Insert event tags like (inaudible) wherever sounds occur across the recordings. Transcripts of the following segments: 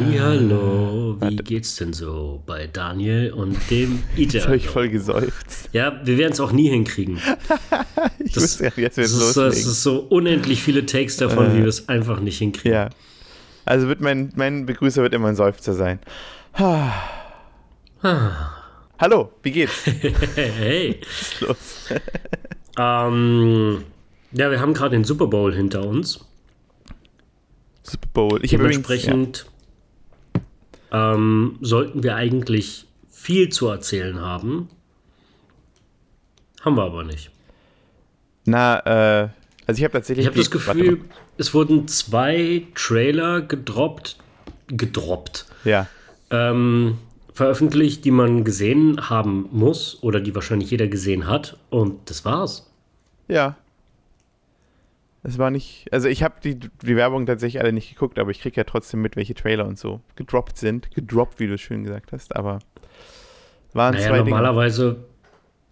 Hallo, wie geht's denn so bei Daniel und dem Ida? Jetzt habe ich voll gesäuft. Ja, wir werden es auch nie hinkriegen. (laughs) ich Das, wusste jetzt das, wird ist, das ist so unendlich viele Takes davon, wie wir es einfach nicht hinkriegen. ja. Also wird mein, mein Begrüßer wird immer ein Seufzer sein. Hallo, wie geht's? (laughs) Hey, Was ist los? (laughs) ähm, ja, wir haben gerade den Super Bowl hinter uns. Super Bowl. Ich habe übrigens, Dementsprechend ähm, sollten wir eigentlich viel zu erzählen haben. Haben wir aber nicht. na, äh, also ich habe tatsächlich. Ich habe das Gefühl, es wurden zwei Trailer gedroppt, gedroppt, Ja. ähm, veröffentlicht, die man gesehen haben muss oder die wahrscheinlich jeder gesehen hat. Und das war's. Ja. Es war nicht. Also ich habe die, die Werbung tatsächlich alle nicht geguckt, aber ich kriege ja trotzdem mit, welche Trailer und so gedroppt sind. Gedroppt, wie du es schön gesagt hast, aber waren Naja, zwei Dinge. normalerweise,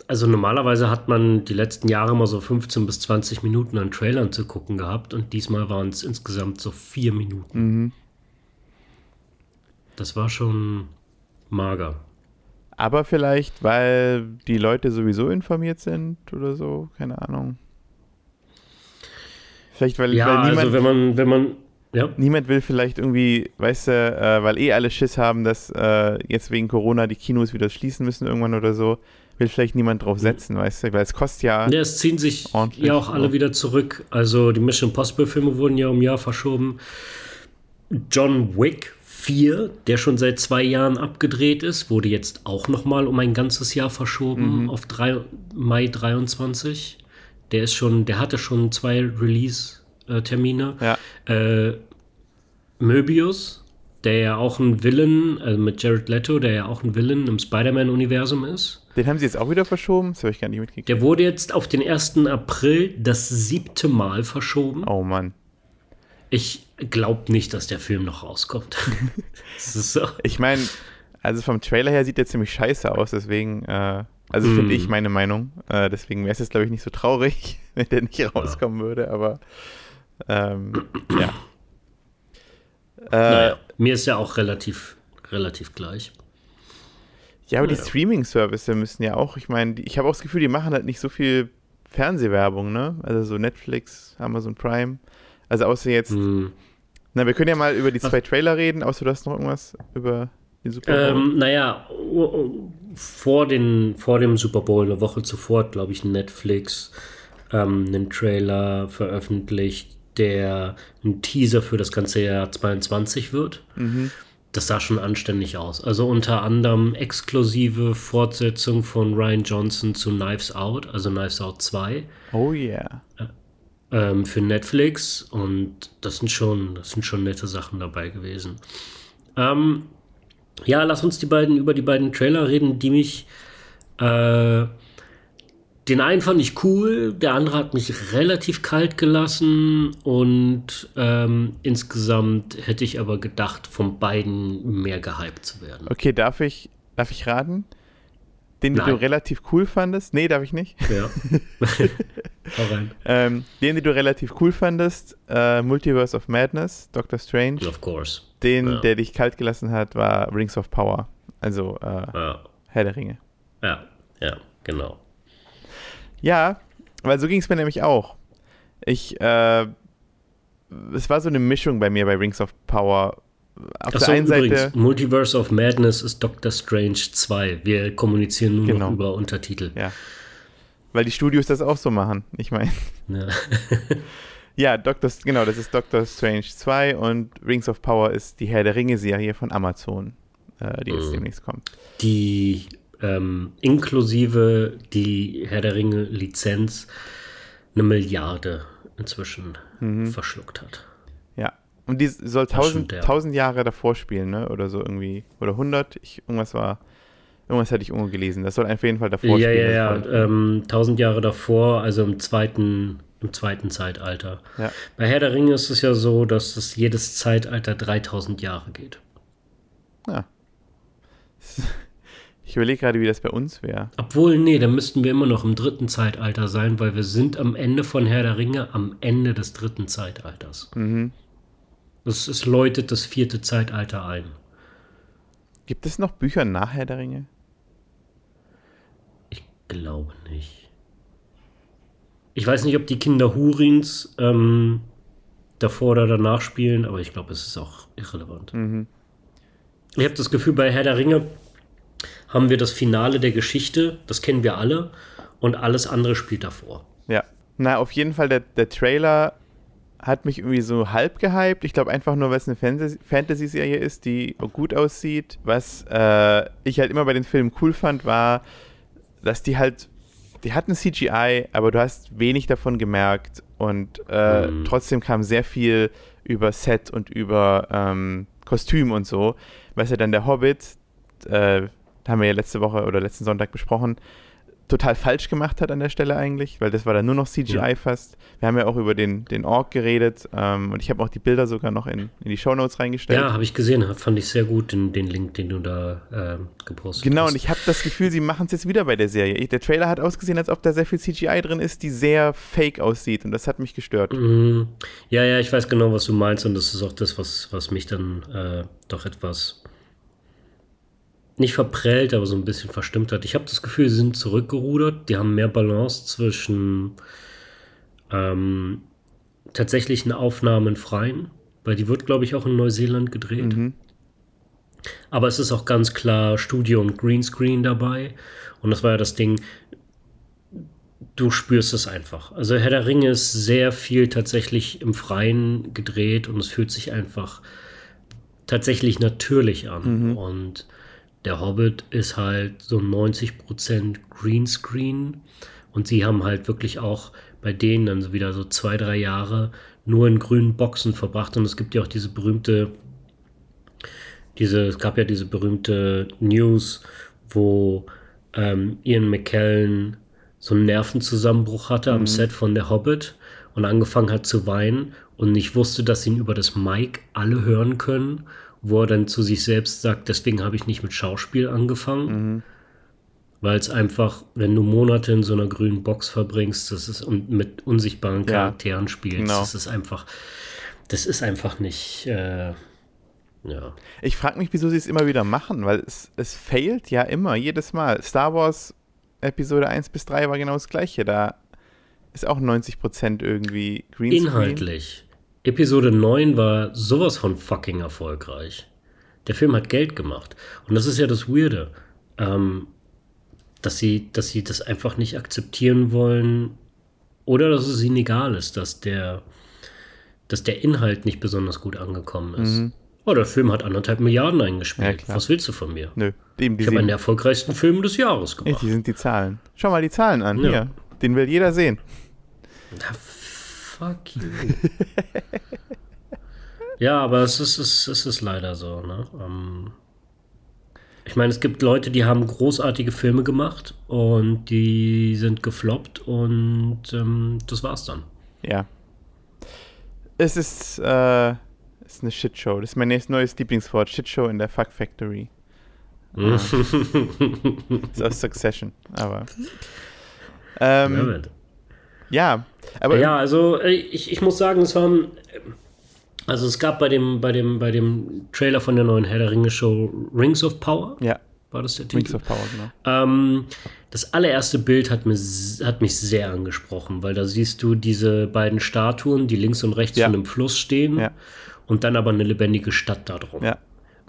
also normalerweise hat man die letzten Jahre mal so 15 bis 20 Minuten an Trailern zu gucken gehabt und diesmal waren es insgesamt so vier Minuten. Mhm. Das war schon mager. Aber vielleicht, weil die Leute sowieso informiert sind oder so, keine Ahnung. Vielleicht, weil, Ja, weil niemand, also wenn man, wenn man, ja, niemand will vielleicht irgendwie, weißt du, äh, weil eh alle Schiss haben, dass äh, jetzt wegen Corona die Kinos wieder schließen müssen irgendwann oder so, will vielleicht niemand drauf setzen, weißt du, weil es kostet ja, Ja, es ziehen sich ja auch alle wieder zurück. Also die Mission Impossible Filme wurden ja um ein Jahr verschoben. John Wick 4, der schon seit zwei Jahren abgedreht ist, wurde jetzt auch noch mal um ein ganzes Jahr verschoben Mhm. auf drei, Mai 23. Der ist schon, der hatte schon zwei Release-Termine. ja, Äh, Möbius, der ja auch ein Villain, also mit Jared Leto, der ja auch ein Villain im Spider-Man-Universum ist. den haben sie jetzt auch wieder verschoben, das habe ich gar nicht mitgekriegt. Der wurde jetzt auf den 1. April das siebte Mal verschoben. Oh Mann. Ich glaube nicht, dass der Film noch rauskommt. (laughs) so. Ich meine, also vom Trailer her sieht der ziemlich scheiße aus, deswegen, äh, also finde Mm. ich meine Meinung. Äh, deswegen wäre es jetzt, glaube ich, nicht so traurig, (laughs) wenn der nicht rauskommen würde, aber ähm, (clears throat) ja. Äh, Naja, mir ist ja auch relativ, relativ gleich. Ja, aber die naja. Streaming-Services müssen ja auch, ich meine, die- ich habe auch das Gefühl, die machen halt nicht so viel Fernsehwerbung, ne? Also so Netflix, Amazon Prime. Also außer jetzt, Hm. na, wir können ja mal über die zwei Trailer reden, außer du hast noch irgendwas über den Super Bowl. Ähm, naja, vor, den, vor dem Super Bowl, eine Woche zuvor, glaube ich, Netflix ähm, einen Trailer veröffentlicht, der ein Teaser für das ganze Jahr 22 wird. Mhm. Das sah schon anständig aus. Also unter anderem exklusive Fortsetzung von Ryan Johnson zu Knives Out, also Knives Out 2 Oh yeah. ähm, für Netflix und das sind schon, das sind schon nette Sachen dabei gewesen. Ähm, ja, lass uns die beiden über die beiden Trailer reden, die mich äh, den einen fand ich cool, der andere hat mich relativ kalt gelassen und ähm, insgesamt hätte ich aber gedacht, von beiden mehr gehypt zu werden. Okay, darf ich, darf ich raten? Den, Nein. du relativ cool fandest? Nee, darf ich nicht. Ja. (laughs) Hau rein. Ähm, den, den du relativ cool fandest, äh, Multiverse of Madness, Doctor Strange. Of course. Den, Ja. der dich kalt gelassen hat, war Rings of Power. Also äh, Ja, Herr der Ringe. ja, ja genau. Ja, weil so ging es mir nämlich auch. Ich, äh, es war so eine Mischung bei mir bei Rings of Power. Auf Achso, der einen übrigens, Seite, Multiverse of Madness ist Doctor Strange 2. Wir kommunizieren nur Genau. noch über Untertitel. ja, weil die Studios das auch so machen. Ich meine, Ja. (laughs) ja, Doctor, genau, das ist Doctor Strange 2 und Rings of Power ist die Herr der Ringe-Serie von Amazon, äh, die jetzt Mhm. demnächst kommt. Die ähm, inklusive die Herr der Ringe Lizenz eine Milliarde inzwischen Mhm. verschluckt hat. Ja. Und die soll tausend, ja. tausend Jahre davor spielen, ne? Oder so irgendwie. Oder 100. Ich, irgendwas war. Irgendwas hatte ich irgendwo gelesen. Das soll auf jeden Fall davor Ja, spielen. ja, ja. war- Ähm, tausend Jahre davor, also im zweiten, im zweiten Zeitalter. ja. Bei Herr der Ringe ist es ja so, dass es jedes Zeitalter 3000 Jahre geht. ja. (laughs) Ich überlege gerade, wie das bei uns wäre. Obwohl, nee, dann müssten wir immer noch im dritten Zeitalter sein, weil wir sind am Ende von Herr der Ringe am Ende des dritten Zeitalters. Mhm. Es, es läutet das vierte Zeitalter ein. Gibt es noch Bücher nach Herr der Ringe? Ich glaube nicht. Ich weiß nicht, ob die Kinder Hurins ähm, davor oder danach spielen, aber ich glaube, es ist auch irrelevant. Mhm. Ich habe das Gefühl, bei Herr der Ringe haben wir das Finale der Geschichte, das kennen wir alle, und alles andere spielt davor. Ja. Na, auf jeden Fall, der, der Trailer hat mich irgendwie so halb gehypt. Ich glaube einfach nur, weil es eine Fantasy-Serie ist, die gut aussieht. Was äh, ich halt immer bei den Filmen cool fand, war, dass die halt, die hatten CGI, aber du hast wenig davon gemerkt und äh, mhm. trotzdem kam sehr viel über Set und über ähm, Kostüm und so. Was ja dann der Hobbit, äh, haben wir ja letzte Woche oder letzten Sonntag besprochen, total falsch gemacht hat an der Stelle eigentlich, weil das war dann nur noch CGI ja. fast. Wir haben ja auch über den, den Ork geredet ähm, und ich habe auch die Bilder sogar noch in, in die Shownotes reingestellt. Ja, habe ich gesehen, fand ich sehr gut, den, den Link, den du da äh, gepostet genau, hast. Genau, und ich habe das Gefühl, sie machen es jetzt wieder bei der Serie. Der Trailer hat ausgesehen, als ob da sehr viel CGI drin ist, die sehr fake aussieht und das hat mich gestört. Mhm. Ja, ja, ich weiß genau, was du meinst und das ist auch das, was, was mich dann äh, doch etwas nicht verprellt, aber so ein bisschen verstimmt hat. Ich habe das Gefühl, sie sind zurückgerudert. Die haben mehr Balance zwischen ähm, tatsächlichen Aufnahmen freien, weil die wird, glaube ich, auch in Neuseeland gedreht. Mhm. Aber es ist auch ganz klar Studio und Greenscreen dabei. Und das war ja das Ding, du spürst es einfach. Also Herr der Ringe ist sehr viel tatsächlich im Freien gedreht und es fühlt sich einfach tatsächlich natürlich an. Mhm. Und der Hobbit ist halt so 90% Greenscreen. Und sie haben halt wirklich auch bei denen dann so wieder so zwei, drei Jahre nur in grünen Boxen verbracht. Und es gibt ja auch diese berühmte, diese, es gab ja diese berühmte News, wo ähm, Ian McKellen so einen Nervenzusammenbruch hatte mhm. am Set von Der Hobbit und angefangen hat zu weinen und nicht wusste, dass ihn über das Mic alle hören können wo er dann zu sich selbst sagt, deswegen habe ich nicht mit Schauspiel angefangen. Mhm. Weil es einfach, wenn du Monate in so einer grünen Box verbringst, das ist und mit unsichtbaren Charakteren ja, spielst, genau. das ist einfach, das ist einfach nicht, äh, ja. Ich frage mich, wieso sie es immer wieder machen, weil es, es failt ja immer, jedes Mal. Star Wars Episode 1 bis 3 war genau das gleiche. Da ist auch 90% irgendwie Greenscreen. Inhaltlich. Episode 9 war sowas von fucking erfolgreich. Der Film hat Geld gemacht. Und das ist ja das Weirde. Ähm, dass, sie, dass sie das einfach nicht akzeptieren wollen. Oder dass es ihnen egal ist, dass der, dass der Inhalt nicht besonders gut angekommen ist. Mhm. Oh, der Film hat anderthalb Milliarden eingespielt. Ja, Was willst du von mir? Nö. Dem, ich habe einen der erfolgreichsten Film des Jahres gemacht. Ja, die sind die Zahlen. Schau mal die Zahlen an. Ja. Hier. Den will jeder sehen. Na, fuck you. (laughs) ja, aber es ist, es, es ist leider so. Ne? Ähm, ich meine, es gibt Leute, die haben großartige Filme gemacht und die sind gefloppt und ähm, das war's dann. Ja. Es ist, äh, es ist eine Shitshow. Das ist mein nächstes neues Lieblingswort. Shitshow in der Fuck Factory. (laughs) äh, ist aus Succession, aber. Ähm, ja, aber. Ja, also äh, ich, ich muss sagen, es waren. Also es gab bei dem, bei dem, bei dem Trailer von der neuen Herr der Ringe Show Rings of Power. Ja. War das der Titel? Rings of Power, genau. Ähm, das allererste Bild hat, mir, hat mich sehr angesprochen, weil da siehst du diese beiden Statuen, die links und rechts ja. von einem Fluss stehen ja. und dann aber eine lebendige Stadt da drum. Ja.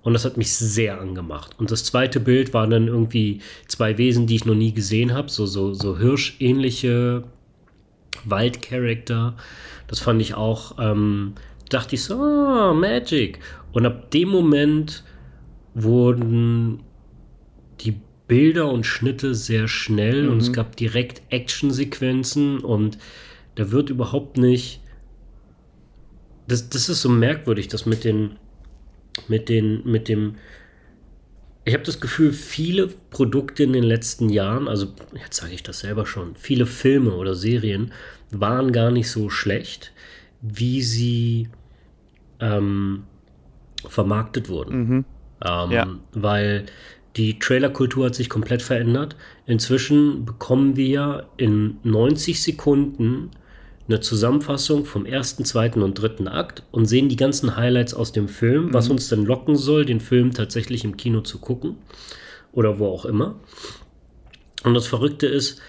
Und das hat mich sehr angemacht. Und das zweite Bild waren dann irgendwie zwei Wesen, die ich noch nie gesehen habe, so, so, so hirschähnliche Waldcharakter. Das fand ich auch, ähm, dachte ich so, oh, Magic. Und ab dem Moment wurden die Bilder und Schnitte sehr schnell mhm. und es mhm. gab direkt Actionsequenzen und da wird überhaupt nicht. Das, das ist so merkwürdig, das mit den, mit den, mit dem ich habe das Gefühl, viele Produkte in den letzten Jahren, also jetzt sage ich das selber schon, viele Filme oder Serien waren gar nicht so schlecht, wie sie ähm, vermarktet wurden. Mhm. Ähm, ja. Weil die Trailerkultur hat sich komplett verändert. Inzwischen bekommen wir in 90 Sekunden eine Zusammenfassung vom ersten, zweiten und dritten Akt und sehen die ganzen Highlights aus dem Film, mhm. was uns dann locken soll, den Film tatsächlich im Kino zu gucken oder wo auch immer. Und das Verrückte ist,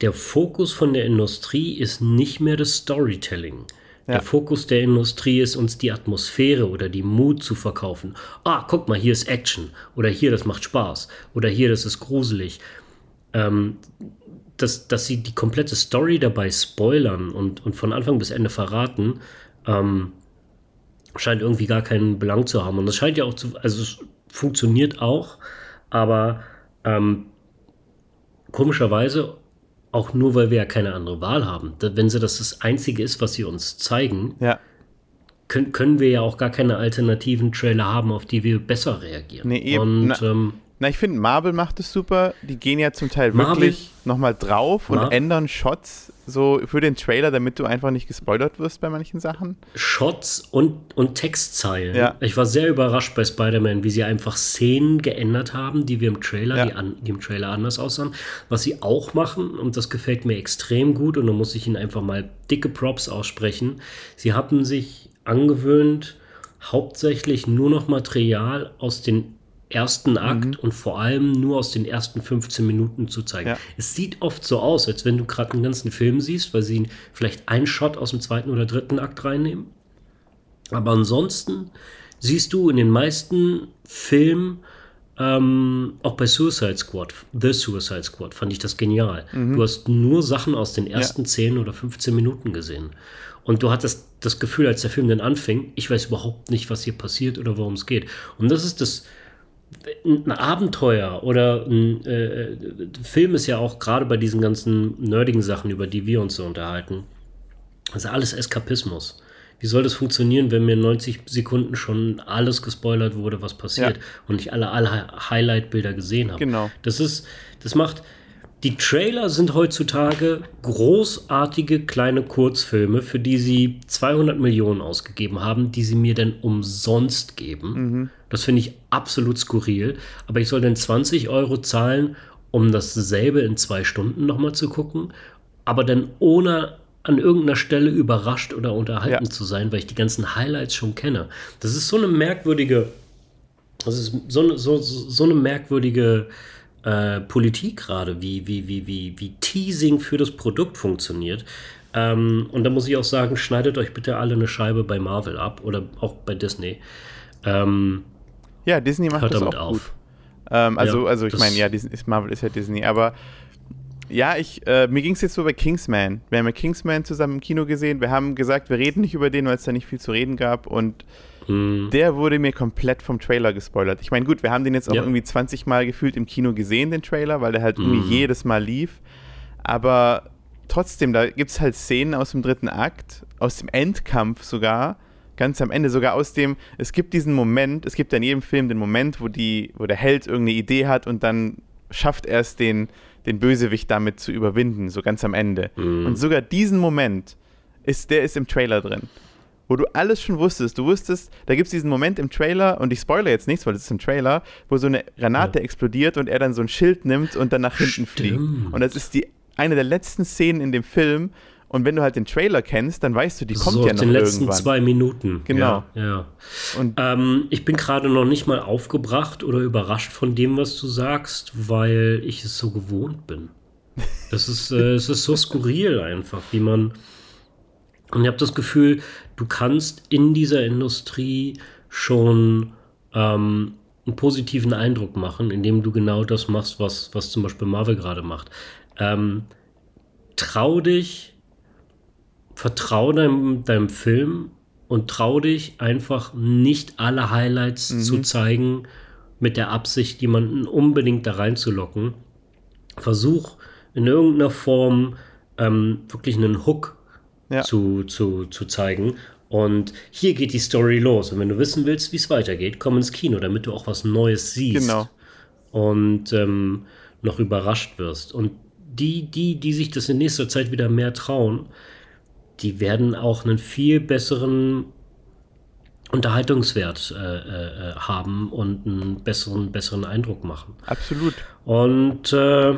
der Fokus von der Industrie ist nicht mehr das Storytelling. Ja. Der Fokus der Industrie ist, uns die Atmosphäre oder die Mut zu verkaufen. Ah, guck mal, hier ist Action. Oder hier, das macht Spaß. Oder hier, das ist gruselig. Ähm, dass, dass sie die komplette Story dabei spoilern und, und von Anfang bis Ende verraten, ähm, scheint irgendwie gar keinen Belang zu haben. Und das scheint ja auch zu, also es funktioniert auch, aber ähm, komischerweise auch nur, weil wir ja keine andere Wahl haben. Wenn sie das das Einzige ist, was sie uns zeigen, ja. können, können wir ja auch gar keine alternativen Trailer haben, auf die wir besser reagieren. Nee, eben. Und, ähm, na, ich finde, Marvel macht es super. Die gehen ja zum Teil Marvel, wirklich nochmal drauf und ändern Shots so für den Trailer, damit du einfach nicht gespoilert wirst bei manchen Sachen. Shots und, und Textzeilen. Ja. Ich war sehr überrascht bei Spider-Man, wie sie einfach Szenen geändert haben, die wir im Trailer, ja. die, an, die im Trailer anders aussahen. Was sie auch machen, und das gefällt mir extrem gut, und da muss ich ihnen einfach mal dicke Props aussprechen. Sie haben sich angewöhnt, hauptsächlich nur noch Material aus den ersten Akt mhm. und vor allem nur aus den ersten 15 Minuten zu zeigen. Ja. Es sieht oft so aus, als wenn du gerade einen ganzen Film siehst, weil sie vielleicht einen Shot aus dem zweiten oder dritten Akt reinnehmen. Aber ansonsten siehst du in den meisten Filmen, ähm, auch bei Suicide Squad, The Suicide Squad, fand ich das genial. Mhm. Du hast nur Sachen aus den ersten ja. 10 oder 15 Minuten gesehen. Und du hattest das Gefühl, als der Film dann anfing, ich weiß überhaupt nicht, was hier passiert oder worum es geht. Und das ist das, ein Abenteuer oder ein äh, Film ist ja auch gerade bei diesen ganzen nerdigen Sachen, über die wir uns so unterhalten, das ist alles Eskapismus. Wie soll das funktionieren, wenn mir in 90 Sekunden schon alles gespoilert wurde, was passiert ja. und ich alle, alle Highlight-Bilder gesehen habe? Genau. Das ist, das macht, die Trailer sind heutzutage großartige kleine Kurzfilme, für die sie 200 Millionen ausgegeben haben, die sie mir dann umsonst geben. Mhm. Das finde ich absolut skurril. Aber ich soll dann 20 Euro zahlen, um dasselbe in zwei Stunden nochmal zu gucken, aber dann ohne an irgendeiner Stelle überrascht oder unterhalten ja. zu sein, weil ich die ganzen Highlights schon kenne. Das ist so eine merkwürdige, das ist so, so, so eine merkwürdige äh, Politik gerade, wie, wie, wie, wie, wie Teasing für das Produkt funktioniert. Ähm, und da muss ich auch sagen, schneidet euch bitte alle eine Scheibe bei Marvel ab oder auch bei Disney. Ähm, ja, Disney macht das auch auf. gut. Ähm, also, ja, also ich meine, ja, Disney, Marvel ist ja Disney, aber ja, ich, äh, mir ging es jetzt so bei Kingsman. Wir haben ja Kingsman zusammen im Kino gesehen. Wir haben gesagt, wir reden nicht über den, weil es da nicht viel zu reden gab. Und Mhm. Der wurde mir komplett vom Trailer gespoilert. Ich meine, gut, wir haben den jetzt auch ja. irgendwie 20 Mal gefühlt im Kino gesehen, den Trailer, weil der halt mhm. irgendwie jedes Mal lief. Aber trotzdem, da gibt es halt Szenen aus dem dritten Akt, aus dem Endkampf sogar, ganz am Ende, sogar aus dem, es gibt diesen Moment, es gibt ja in jedem Film den Moment, wo, die, wo der Held irgendeine Idee hat und dann schafft er es, den, den Bösewicht damit zu überwinden, so ganz am Ende. Mhm. Und sogar diesen Moment, ist, der ist im Trailer drin wo du alles schon wusstest. Du wusstest, da gibt es diesen Moment im Trailer, und ich spoilere jetzt nichts, weil es ist im Trailer, wo so eine Granate ja. explodiert und er dann so ein Schild nimmt und dann nach hinten Stimmt. fliegt. Und das ist die eine der letzten Szenen in dem Film. Und wenn du halt den Trailer kennst, dann weißt du, die kommt so ja noch den letzten irgendwann. zwei Minuten. Genau. Ja. ja. Und ähm, ich bin gerade noch nicht mal aufgebracht oder überrascht von dem, was du sagst, weil ich es so gewohnt bin. Es ist, äh, es ist so skurril einfach, wie man und ich habe das Gefühl, du kannst in dieser Industrie schon ähm, einen positiven Eindruck machen, indem du genau das machst, was, was zum Beispiel Marvel gerade macht. Ähm, trau dich, vertrau deinem, deinem Film und trau dich einfach nicht alle Highlights mhm. zu zeigen mit der Absicht, jemanden unbedingt da reinzulocken. Versuch in irgendeiner Form ähm, wirklich einen Hook ja. zu, zu, zu zeigen. Und hier geht die Story los. Und wenn du wissen willst, wie es weitergeht, komm ins Kino, damit du auch was Neues siehst. Genau. Und ähm, noch überrascht wirst. Und die, die, die sich das in nächster Zeit wieder mehr trauen, die werden auch einen viel besseren Unterhaltungswert äh, äh, haben und einen besseren, besseren Eindruck machen. Absolut. Und äh,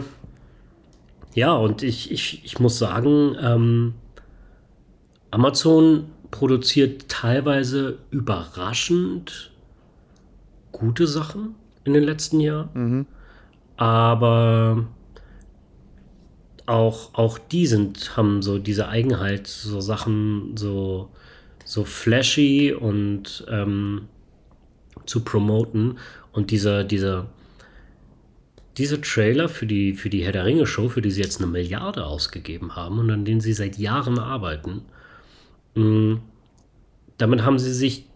ja, und ich, ich, ich muss sagen, ähm, Amazon produziert teilweise überraschend gute Sachen in den letzten Jahren. Mhm. Aber auch, auch die sind, haben so diese Eigenheit, so Sachen so, so flashy und ähm, zu promoten. Und dieser, dieser, dieser Trailer für die, für die Herr der Ringe Show, für die sie jetzt eine Milliarde ausgegeben haben und an denen sie seit Jahren arbeiten, mh, mm, damit haben sie sich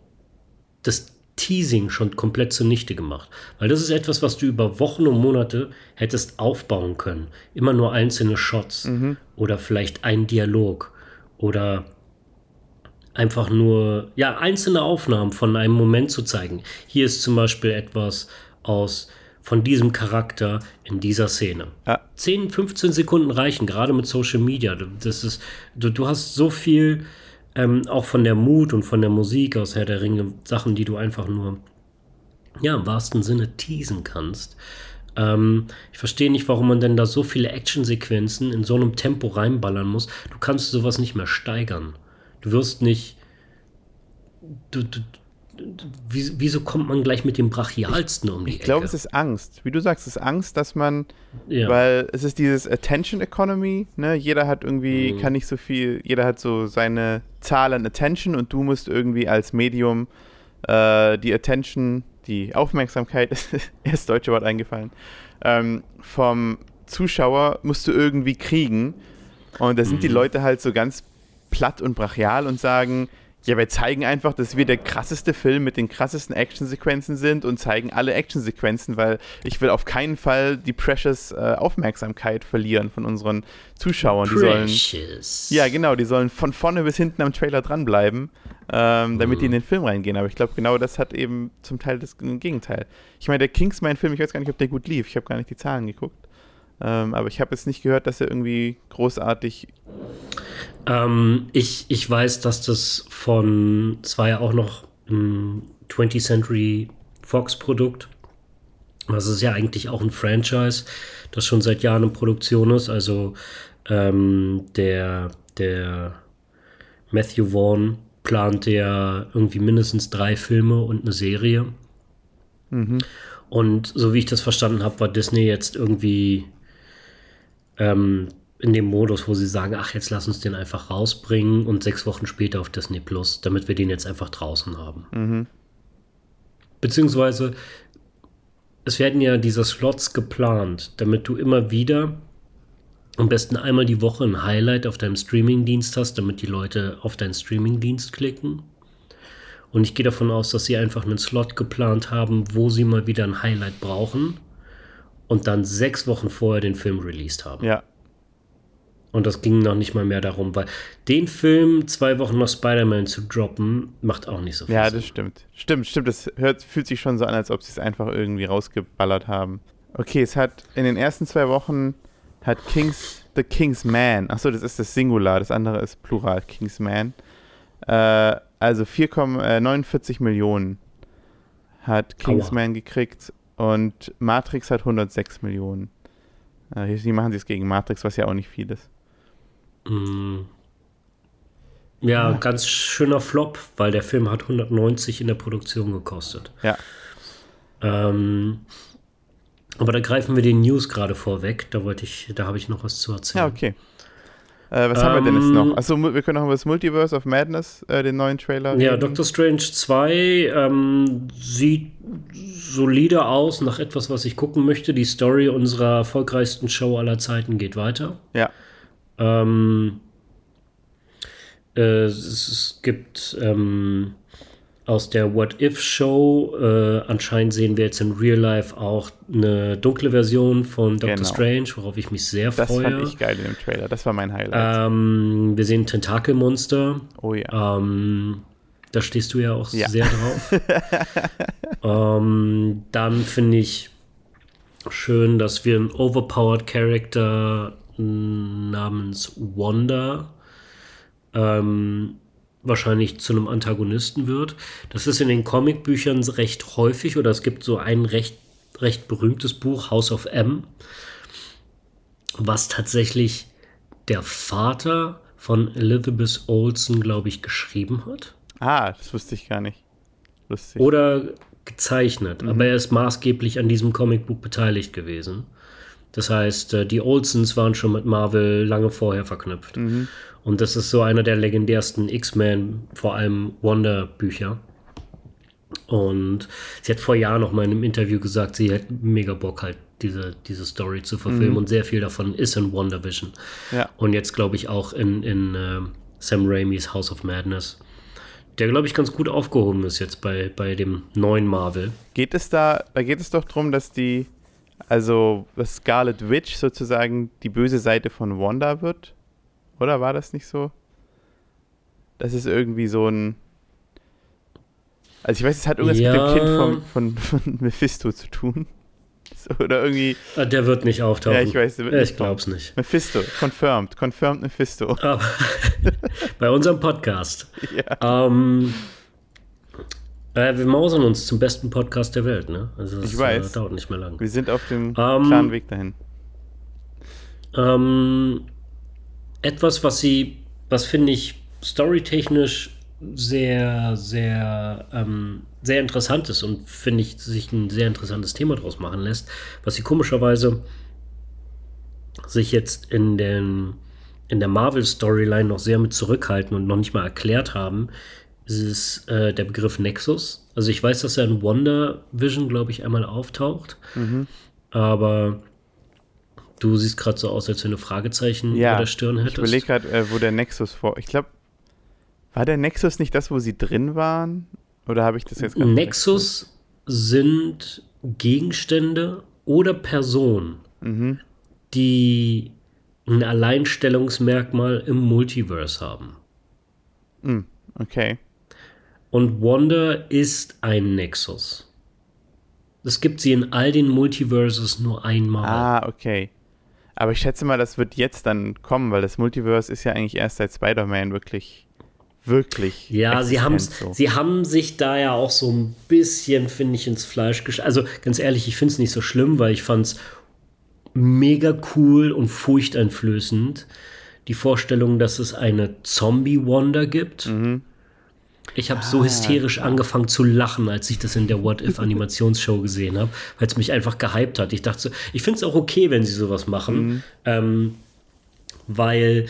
das Teasing schon komplett zunichte gemacht. Weil das ist etwas, was du über Wochen und Monate hättest aufbauen können. Immer nur einzelne Shots Mhm. oder vielleicht ein Dialog oder einfach nur, ja, einzelne Aufnahmen von einem Moment zu zeigen. Hier ist zum Beispiel etwas aus von diesem Charakter in dieser Szene. Ja. 10, 15 Sekunden reichen, gerade mit Social Media. Das ist, du, du hast so viel ähm, auch von der Mut und von der Musik aus Herr der Ringe, Sachen, die du einfach nur, ja, im wahrsten Sinne teasen kannst. Ähm, ich verstehe nicht, warum man denn da so viele Actionsequenzen in so einem Tempo reinballern muss. Du kannst sowas nicht mehr steigern. Du wirst nicht. Du, du, wieso kommt man gleich mit dem Brachialsten um die Ich glaube, Ecke? es ist Angst. Wie du sagst, es ist Angst, dass man, ja. weil es ist dieses Attention Economy, ne? Jeder hat irgendwie, Mhm. kann nicht so viel, jeder hat so seine Zahl an Attention und du musst irgendwie als Medium äh, die Attention, die Aufmerksamkeit, (laughs) erst deutsche Wort eingefallen, ähm, vom Zuschauer musst du irgendwie kriegen. Und da sind die Mhm. Leute halt so ganz platt und brachial und sagen, ja, wir zeigen einfach, dass wir der krasseste Film mit den krassesten Actionsequenzen sind und zeigen alle Actionsequenzen, weil ich will auf keinen Fall die precious äh, Aufmerksamkeit verlieren von unseren Zuschauern. Die sollen, Precious. ja, genau, die sollen von vorne bis hinten am Trailer dranbleiben, ähm, damit die in den Film reingehen. Aber ich glaube, genau das hat eben zum Teil das Gegenteil. Ich meine, der Kingsman-Film, ich weiß gar nicht, ob der gut lief. Ich habe gar nicht die Zahlen geguckt. Ähm, aber ich habe jetzt nicht gehört, dass er irgendwie großartig. Ähm, ich, ich weiß, dass das von, es war ja auch noch ein 20th Century Fox Produkt. Das ist ja eigentlich auch ein Franchise, das schon seit Jahren in Produktion ist. Also ähm, der, der Matthew Vaughn plante ja irgendwie mindestens drei Filme und eine Serie. Mhm. Und so wie ich das verstanden habe, war Disney jetzt irgendwie ähm, in dem Modus, wo sie sagen, ach, jetzt lass uns den einfach rausbringen und sechs Wochen später auf Disney Plus, damit wir den jetzt einfach draußen haben. Mhm. Beziehungsweise, es werden ja diese Slots geplant, damit du immer wieder am besten einmal die Woche ein Highlight auf deinem Streamingdienst hast, damit die Leute auf deinen Streamingdienst klicken. Und ich gehe davon aus, dass sie einfach einen Slot geplant haben, wo sie mal wieder ein Highlight brauchen und dann sechs Wochen vorher den Film released haben. Ja, Und das ging noch nicht mal mehr darum, weil den Film zwei Wochen nach Spider-Man zu droppen, macht auch nicht so viel ja, Sinn. das stimmt. Stimmt, stimmt. Das hört, fühlt sich schon so an, als ob sie es einfach irgendwie rausgeballert haben. Okay, es hat in den ersten zwei Wochen hat Kings, The King's Man, achso, das ist das Singular, das andere ist Plural, King's Man. Äh, also 4,49 Millionen hat King's Aua. Man gekriegt und Matrix hat 106 Millionen. Äh, machen sie es gegen Matrix, was ja auch nicht viel ist. Mm. Ja, ganz schöner Flop, weil der Film hat 190 in der Produktion gekostet. Ja. Ähm, aber da greifen wir den News gerade vorweg. Da wollte ich, da habe ich noch was zu erzählen. Ja, okay. Äh, was haben wir denn jetzt Ähm, noch? Achso, wir können noch über das Multiverse of Madness, äh, den neuen Trailer. Ja, reden. Doctor Strange 2 ähm, sieht solide aus nach etwas, was ich gucken möchte. Die Story unserer erfolgreichsten Show aller Zeiten geht weiter. Ja. Ähm, äh, es, es gibt ähm, aus der What If Show, äh, anscheinend sehen wir jetzt in Real Life auch eine dunkle Version von Doctor Genau. Strange, worauf ich mich sehr Das freue. fand ich geil in dem Trailer. Das war mein Highlight. ähm, wir sehen Tentakelmonster. oh ja. Ähm, da stehst du ja auch Ja. sehr drauf. (laughs) ähm, dann finde ich schön, dass wir einen overpowered Character namens Wanda ähm, wahrscheinlich zu einem Antagonisten wird. Das ist in den Comicbüchern recht häufig oder es gibt so ein recht, recht berühmtes Buch, House of M, was tatsächlich der Vater von Elizabeth Olsen, glaube ich, geschrieben hat. Ah, das wusste ich gar nicht. Lustig. Oder gezeichnet. Mhm. Aber er ist maßgeblich an diesem Comicbuch beteiligt gewesen. Das heißt, äh, die Olsens waren schon mit Marvel lange vorher verknüpft. Mhm. Und das ist so einer der legendärsten X-Men, vor allem Wonder-Bücher. Und sie hat vor Jahren noch mal in einem Interview gesagt, sie hätte mega Bock halt diese, diese Story zu verfilmen mhm. und sehr viel davon ist in WandaVision. Ja. Und jetzt glaube ich auch in, in uh, Sam Raimis House of Madness. Der, glaube ich, ganz gut aufgehoben ist jetzt bei, bei dem neuen Marvel. Geht es da, da geht es doch darum, dass die, also dass Scarlet Witch sozusagen die böse Seite von Wanda wird? Oder war das nicht so? Das ist irgendwie so ein. Also ich weiß, es hat irgendwas ja. mit dem Kind vom, von, von (laughs) Mephisto zu tun. (laughs) Oder irgendwie. Ah, der wird nicht auftauchen. Ja, ich weiß. Der wird ich glaub's nicht. Mephisto, confirmed. Confirmed Mephisto. (laughs) Bei unserem Podcast. Ja. Ähm, äh, wir mausern uns zum besten Podcast der Welt, ne? Also das, ich weiß. Äh, dauert nicht mehr lang. Wir sind auf dem ähm, klaren Weg dahin. Ähm, etwas, was sie, was finde ich storytechnisch sehr, sehr, ähm, sehr interessant ist und finde ich, sich ein sehr interessantes Thema daraus machen lässt, was sie komischerweise sich jetzt in den in der Marvel-Storyline noch sehr mit zurückhalten und noch nicht mal erklärt haben, ist äh, der Begriff Nexus. Also ich weiß, dass er in Wonder Vision, glaube ich, einmal auftaucht. Mhm. Aber Du siehst gerade so aus, als wenn du Fragezeichen ja, über der Stirn hättest. Ich überlege gerade, äh, wo der Nexus vor. Ich glaube, war der Nexus nicht das, wo sie drin waren? Oder habe ich das jetzt gerade Nexus sind Gegenstände oder Personen, mhm. die ein Alleinstellungsmerkmal im Multiverse haben. Mhm, okay. Und Wonder ist ein Nexus. Es gibt sie in all den Multiverses nur einmal. Ah, okay. Aber ich schätze mal, das wird jetzt dann kommen, weil das Multiverse ist ja eigentlich erst seit Spider-Man wirklich, wirklich. Ja, sie, so. sie haben sich da ja auch so ein bisschen, finde ich, ins Fleisch geschlagen. Also ganz ehrlich, ich finde es nicht so schlimm, weil ich fand es mega cool und furchteinflößend. Die Vorstellung, dass es eine Zombie-Wonder gibt. Mhm ich habe ah, so hysterisch ja. angefangen zu lachen, als ich das in der What If Animationsshow gesehen habe, weil es mich einfach gehypt hat. Ich dachte so, ich finde es auch okay, wenn sie sowas machen, mhm. ähm, weil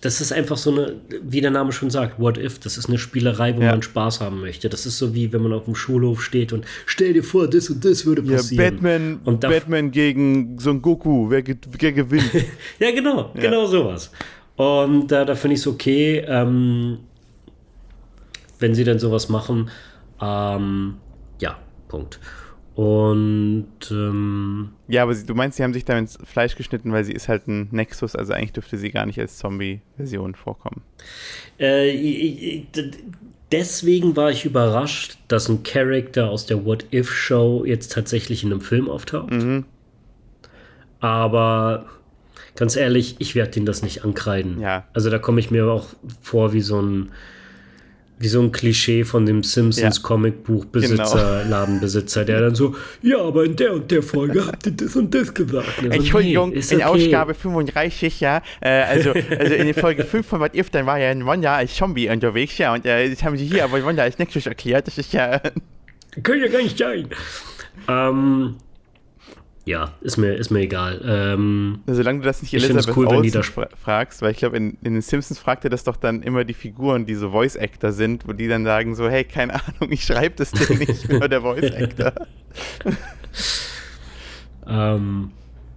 das ist einfach so eine, wie der Name schon sagt, What If, das ist eine Spielerei, wo ja. man Spaß haben möchte. Das ist so wie, wenn man auf dem Schulhof steht und stell dir vor, das und das würde passieren. Ja, Batman, und Batman gegen Son Goku, wer, wer gewinnt? (laughs) ja, genau, ja. genau sowas. Und äh, da finde ich es okay. Ähm, wenn sie denn sowas machen. Ähm, ja, Punkt. Und ähm, ja, aber sie, du meinst, sie haben sich da ins Fleisch geschnitten, weil sie ist halt ein Nexus, also eigentlich dürfte sie gar nicht als Zombie-Version vorkommen. Äh, deswegen war ich überrascht, dass ein Charakter aus der What If Show jetzt tatsächlich in einem Film auftaucht. Mhm. Aber ganz ehrlich, ich werde ihn das nicht ankreiden. Ja. Also da komme ich mir auch vor wie so ein wie so ein Klischee von dem Simpsons ja. Comicbuchbesitzer, genau. (laughs) Ladenbesitzer, der dann so, ja, aber in der und der Folge habt ihr das und das gesagt. So, Entschuldigung, nee, in okay. Ausgabe 35, ja, äh, also, (laughs) also in der Folge 5 von What If, dann war ja ein Wanda als Zombie unterwegs, ja, und äh, das haben sie hier aber Wanda als Nexus erklärt, das ist ja... Kann ja gar nicht sein. Ähm, ja, ist mir, ist mir egal. Ähm, Solange du das nicht Elizabeth cool, Olsen fra fragst, weil ich glaube, in, in den Simpsons fragt er das doch dann immer die Figuren, die so Voice-Actor sind, wo die dann sagen so, hey, keine Ahnung, ich schreibe das Ding (laughs) nicht, ich bin nur der Voice-Actor. (laughs) ähm,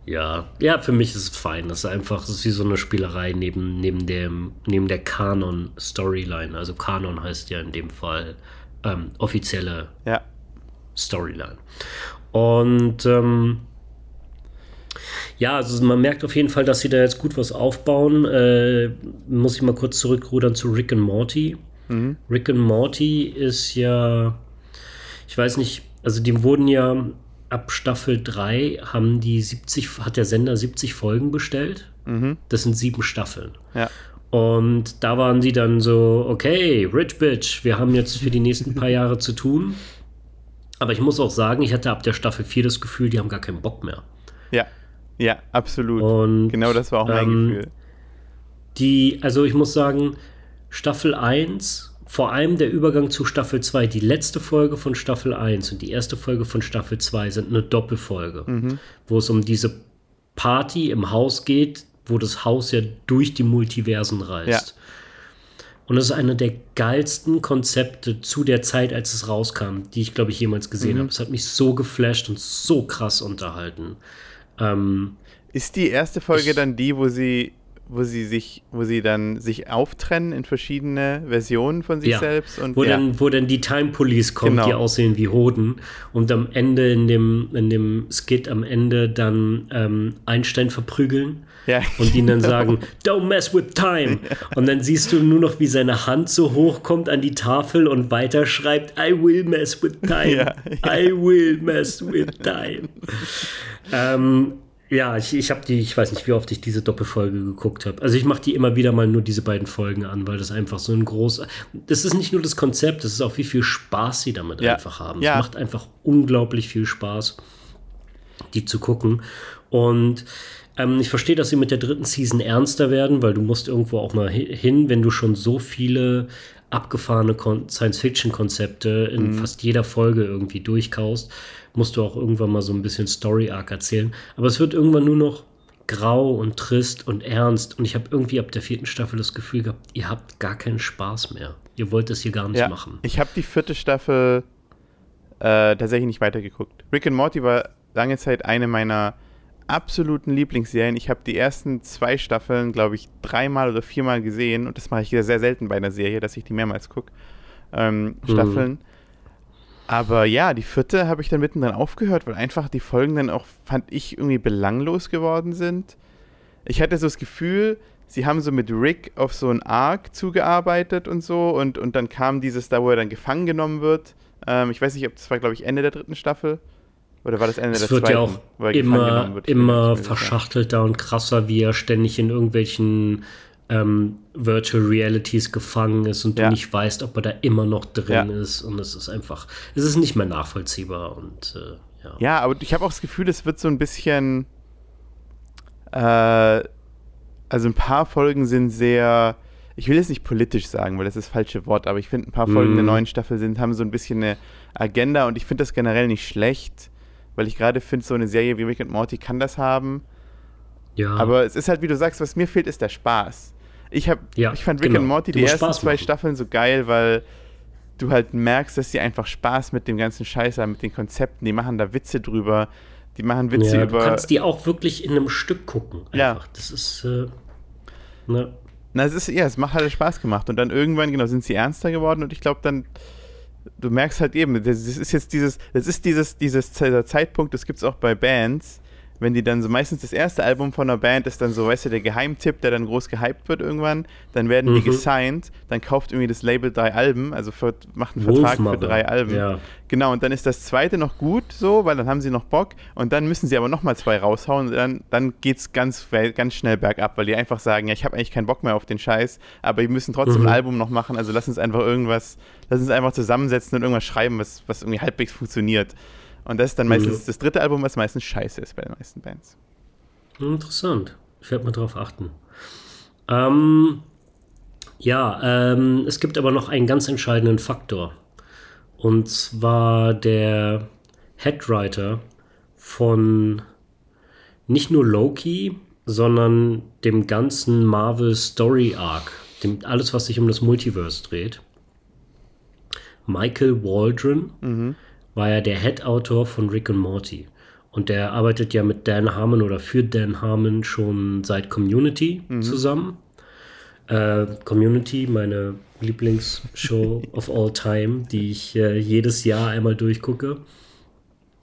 ja, ja, für mich ist es fein. Das ist einfach, das ist wie so eine Spielerei neben, neben, dem, neben der Kanon-Storyline. Also Kanon heißt ja in dem Fall ähm, offizielle ja. Storyline. Und ähm, ja, also man merkt auf jeden Fall, dass sie da jetzt gut was aufbauen. Äh, muss ich mal kurz zurückrudern zu Rick and Morty. Mhm. Rick and Morty ist ja, ich weiß nicht, also die wurden ja ab Staffel 3 haben die 70, hat der Sender 70 Folgen bestellt. Mhm. Das sind sieben Staffeln. Ja. Und da waren sie dann so, okay, Rich Bitch, wir haben jetzt für die nächsten paar Jahre zu tun. Aber ich muss auch sagen, ich hatte ab der Staffel 4 das Gefühl, die haben gar keinen Bock mehr. Ja. Ja, absolut. Und, genau das war auch mein ähm, Gefühl. die, also ich muss sagen, Staffel 1, vor allem der Übergang zu Staffel 2, die letzte Folge von Staffel 1 und die erste Folge von Staffel 2 sind eine Doppelfolge, mhm. wo es um diese Party im Haus geht, wo das Haus ja durch die Multiversen reist. Ja. Und das ist eine der geilsten Konzepte zu der Zeit, als es rauskam, die ich, glaube ich, jemals gesehen mhm. habe. Es hat mich so geflasht und so krass unterhalten. Ähm, ist die erste Folge ich, dann die, wo sie wo sie sich, wo sie dann sich auftrennen in verschiedene Versionen von sich ja, selbst und wo, ja. dann, wo dann die Time Police kommt, genau. die aussehen wie Hoden und am Ende in dem, in dem Skit am Ende dann ähm, Einstein verprügeln ja. und ihnen dann sagen, don't mess with time. Und dann siehst du nur noch, wie seine Hand so hoch kommt an die Tafel und weiterschreibt, I will mess with time. I will mess with time. ähm, ja, ich, ich habe die, ich weiß nicht, wie oft ich diese Doppelfolge geguckt habe. Also ich mache die immer wieder mal nur diese beiden Folgen an, weil das einfach so ein groß. Das ist nicht nur das Konzept, das ist auch wie viel Spaß sie damit ja. einfach haben. Ja. Es macht einfach unglaublich viel Spaß, die zu gucken. Und ähm, ich verstehe, dass sie mit der dritten Season ernster werden, weil du musst irgendwo auch mal hin, wenn du schon so viele abgefahrene Science-Fiction-Konzepte in mhm. fast jeder Folge irgendwie durchkaust musst du auch irgendwann mal so ein bisschen Story-Arc erzählen. Aber es wird irgendwann nur noch grau und trist und ernst. Und ich habe irgendwie ab der vierten Staffel das Gefühl gehabt, ihr habt gar keinen Spaß mehr. Ihr wollt das hier gar nicht ja, machen. Ich habe die vierte Staffel äh, tatsächlich nicht weitergeguckt. Rick and Morty war lange Zeit eine meiner absoluten Lieblingsserien. Ich habe die ersten zwei Staffeln, glaube ich, dreimal oder viermal gesehen. Und das mache ich sehr selten bei einer Serie, dass ich die mehrmals gucke. Ähm, mhm. Staffeln. Aber ja, die vierte habe ich dann mittendrin aufgehört, weil einfach die Folgen dann auch, fand ich, irgendwie belanglos geworden sind. Ich hatte so das Gefühl, sie haben so mit Rick auf so ein Arc zugearbeitet und so und, und dann kam dieses da, wo er dann gefangen genommen wird. Ähm, ich weiß nicht, ob das war, glaube ich, Ende der dritten Staffel. Oder war das Ende es der wird zweiten? ja auch immer, immer verschachtelter und krasser, wie er ständig in irgendwelchen ähm, Virtual Realities gefangen ist und ja. du nicht weißt, ob er da immer noch drin ja. ist. Und es ist einfach, es ist nicht mehr nachvollziehbar. Und äh, ja. Ja, aber ich habe auch das Gefühl, es wird so ein bisschen. Äh, also ein paar Folgen sind sehr. Ich will jetzt nicht politisch sagen, weil das ist das falsche Wort, aber ich finde, ein paar Folgen mm. der neuen Staffel sind, haben so ein bisschen eine Agenda und ich finde das generell nicht schlecht, weil ich gerade finde, so eine Serie wie Rick and Morty kann das haben. Ja. Aber es ist halt, wie du sagst, was mir fehlt, ist der Spaß. Ich, hab, ja, ich fand Rick genau. and Morty die ersten zwei Staffeln so geil, weil du halt merkst, dass sie einfach Spaß mit dem ganzen Scheiß haben, mit den Konzepten. Die machen da Witze drüber. Die machen Witze ja, über. Du kannst die auch wirklich in einem Stück gucken. Einfach. Ja. Das ist. Äh, ne. Na, es ist, ja, es macht halt Spaß gemacht. Und dann irgendwann, genau, sind sie ernster geworden und ich glaube dann, du merkst halt eben, das ist jetzt dieses, das ist dieses, dieses Zeitpunkt, das gibt es auch bei Bands, wenn die dann so meistens das erste Album von einer Band ist dann so, weißt du, der Geheimtipp, der dann groß gehypt wird irgendwann, dann werden mhm. die gesigned, dann kauft irgendwie das Label drei Alben, also für, macht einen Vertrag für drei Alben. Ja. Genau, und dann ist das zweite noch gut so, weil dann haben sie noch Bock und dann müssen sie aber nochmal zwei raushauen und dann, dann geht es ganz, ganz schnell bergab, weil die einfach sagen, ja, ich habe eigentlich keinen Bock mehr auf den Scheiß, aber wir müssen trotzdem mhm. ein Album noch machen, also lass uns einfach irgendwas, lass uns einfach zusammensetzen und irgendwas schreiben, was, was irgendwie halbwegs funktioniert. Und das ist dann meistens mhm. das dritte Album, was meistens scheiße ist bei den meisten Bands. Interessant. Ich werde mal drauf achten. Ähm, ja, ähm, es gibt aber noch einen ganz entscheidenden Faktor. Und zwar der Headwriter von nicht nur Loki, sondern dem ganzen Marvel Story Arc, dem, alles, was sich um das Multiverse dreht. Michael Waldron. Mhm war er der Head-Autor von Rick und Morty. Und der arbeitet ja mit Dan Harmon oder für Dan Harmon schon seit Community mhm. zusammen. Äh, Community, meine Lieblingsshow (laughs) of all time, die ich äh, jedes Jahr einmal durchgucke.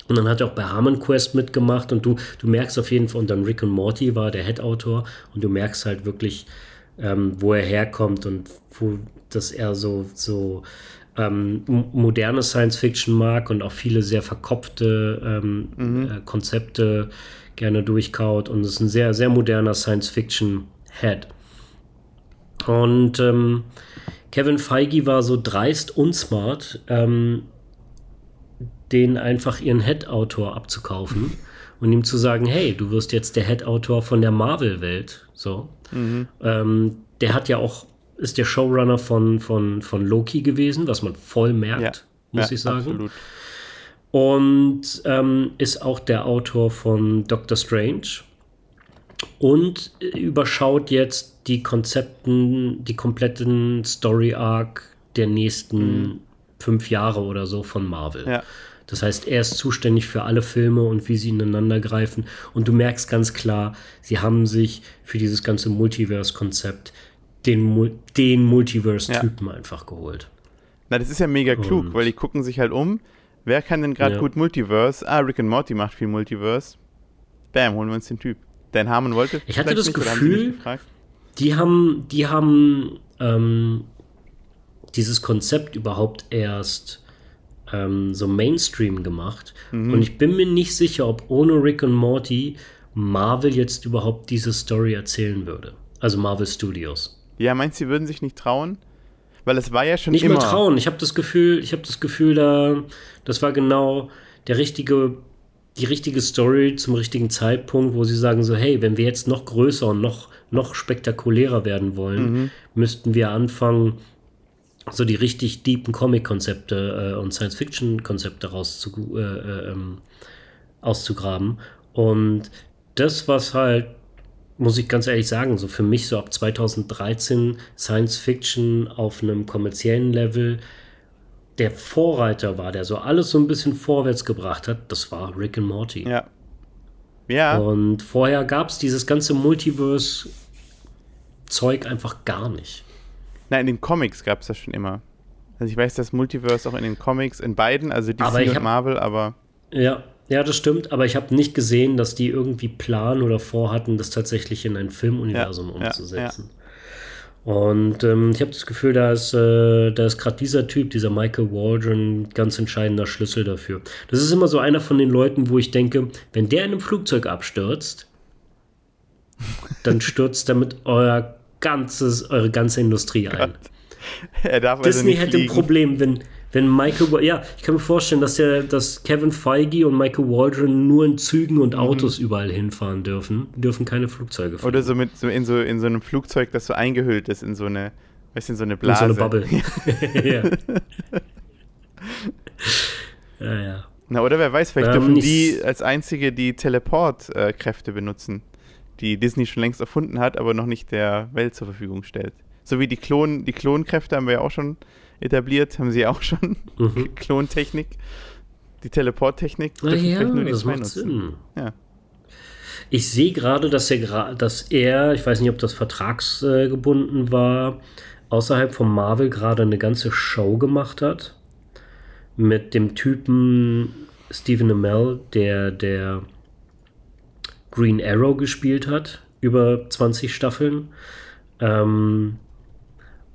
Und dann hat er auch bei Harmon Quest mitgemacht und du, du merkst auf jeden Fall, und dann Rick und Morty war der Head-Autor und du merkst halt wirklich, ähm, wo er herkommt und wo das er so, so ähm, moderne Science Fiction mag und auch viele sehr verkopfte ähm, mhm. äh, Konzepte gerne durchkaut und ist ein sehr, sehr moderner Science Fiction Head. Und ähm, Kevin Feige war so dreist und smart, ähm, den einfach ihren Head-Autor abzukaufen (laughs) und ihm zu sagen, hey, du wirst jetzt der Head-Autor von der Marvel-Welt. So. Mhm. Ähm, der hat ja auch, ist der Showrunner von, von, von Loki gewesen, was man voll merkt, Ja. muss ja, ich sagen. Absolut. Und ähm, ist auch der Autor von Doctor Strange. Und überschaut jetzt die Konzepten, die kompletten Story-Arc der nächsten fünf Jahre oder so von Marvel. Ja. Das heißt, er ist zuständig für alle Filme und wie sie ineinander greifen. Und du merkst ganz klar, sie haben sich für dieses ganze Multiverse-Konzept den, den Multiverse-Typen einfach geholt. Na, das ist ja mega klug, Und- weil die gucken sich halt um. Wer kann denn gerade Ja. gut Multiverse? Ah, Rick and Morty macht viel Multiverse. Bam, holen wir uns den Typ. Dan Harmon wollte. Ich hatte das nicht, haben Gefühl- gefragt? Die haben, die haben ähm, dieses Konzept überhaupt erst ähm, so Mainstream gemacht. Mhm. Und ich bin mir nicht sicher, ob ohne Rick und Morty Marvel jetzt überhaupt diese Story erzählen würde. Also Marvel Studios. Ja, meinst du, sie würden sich nicht trauen? Weil es war ja schon Nicht immer. mal trauen. Ich habe das Gefühl, ich habe das Gefühl, da das war genau der richtige, die richtige Story zum richtigen Zeitpunkt, wo sie sagen so, hey, wenn wir jetzt noch größer und noch noch spektakulärer werden wollen, Mhm. müssten wir anfangen, so die richtig deepen Comic-Konzepte äh, und Science-Fiction-Konzepte rauszu, äh, äh, ähm, auszugraben. Und das, was halt, muss ich ganz ehrlich sagen, so für mich so ab 2013 Science-Fiction auf einem kommerziellen Level der Vorreiter war, der so alles so ein bisschen vorwärts gebracht hat, das war Rick and Morty. Ja. Ja, Und vorher gab es dieses ganze Multiverse-Zeug einfach gar nicht. nein, in den Comics gab es das schon immer. Also ich weiß, dass Multiverse auch in den Comics, in beiden, also DC ich und hab- Marvel, aber Ja, ja, das stimmt, aber ich habe nicht gesehen, dass die irgendwie planen oder vorhatten, das tatsächlich in ein Filmuniversum Ja, ja, umzusetzen. Und ähm, ich habe das Gefühl, da ist, äh, da ist gerade dieser Typ, dieser Michael Waldron, ganz entscheidender Schlüssel dafür. Das ist immer so einer von den Leuten, wo ich denke, wenn der in einem Flugzeug abstürzt, dann stürzt damit euer ganzes, eure ganze Industrie ein. also Disney nicht hätte ein. Problem, wenn, wenn Michael, ja, ich kann mir vorstellen, dass der, dass Kevin Feige und Michael Waldron nur in Zügen und Autos überall hinfahren dürfen, Die dürfen keine Flugzeuge fliegen. Oder so mit so in so in so einem Flugzeug, das so eingehüllt ist in so eine, weißt du, in so eine In Blase. so eine Bubble. ja. (laughs) (laughs) ja, ja. Na, oder wer weiß, vielleicht Ähm, dürfen die als einzige die Teleportkräfte benutzen, die Disney schon längst erfunden hat, aber noch nicht der Welt zur Verfügung stellt. So wie die Klon, die Klonkräfte haben wir ja auch schon etabliert, haben sie ja auch schon. Mhm. (laughs) Klontechnik. Die Teleporttechnik. Dürfen ja, nur die das macht. Sinn. Ja. Ich sehe gerade, dass er, dass er, ich weiß nicht, ob das vertragsgebunden war, außerhalb von Marvel gerade eine ganze Show gemacht hat. Mit dem Typen Stephen Amell, der, der Green Arrow gespielt hat, über 20 Staffeln. Ähm,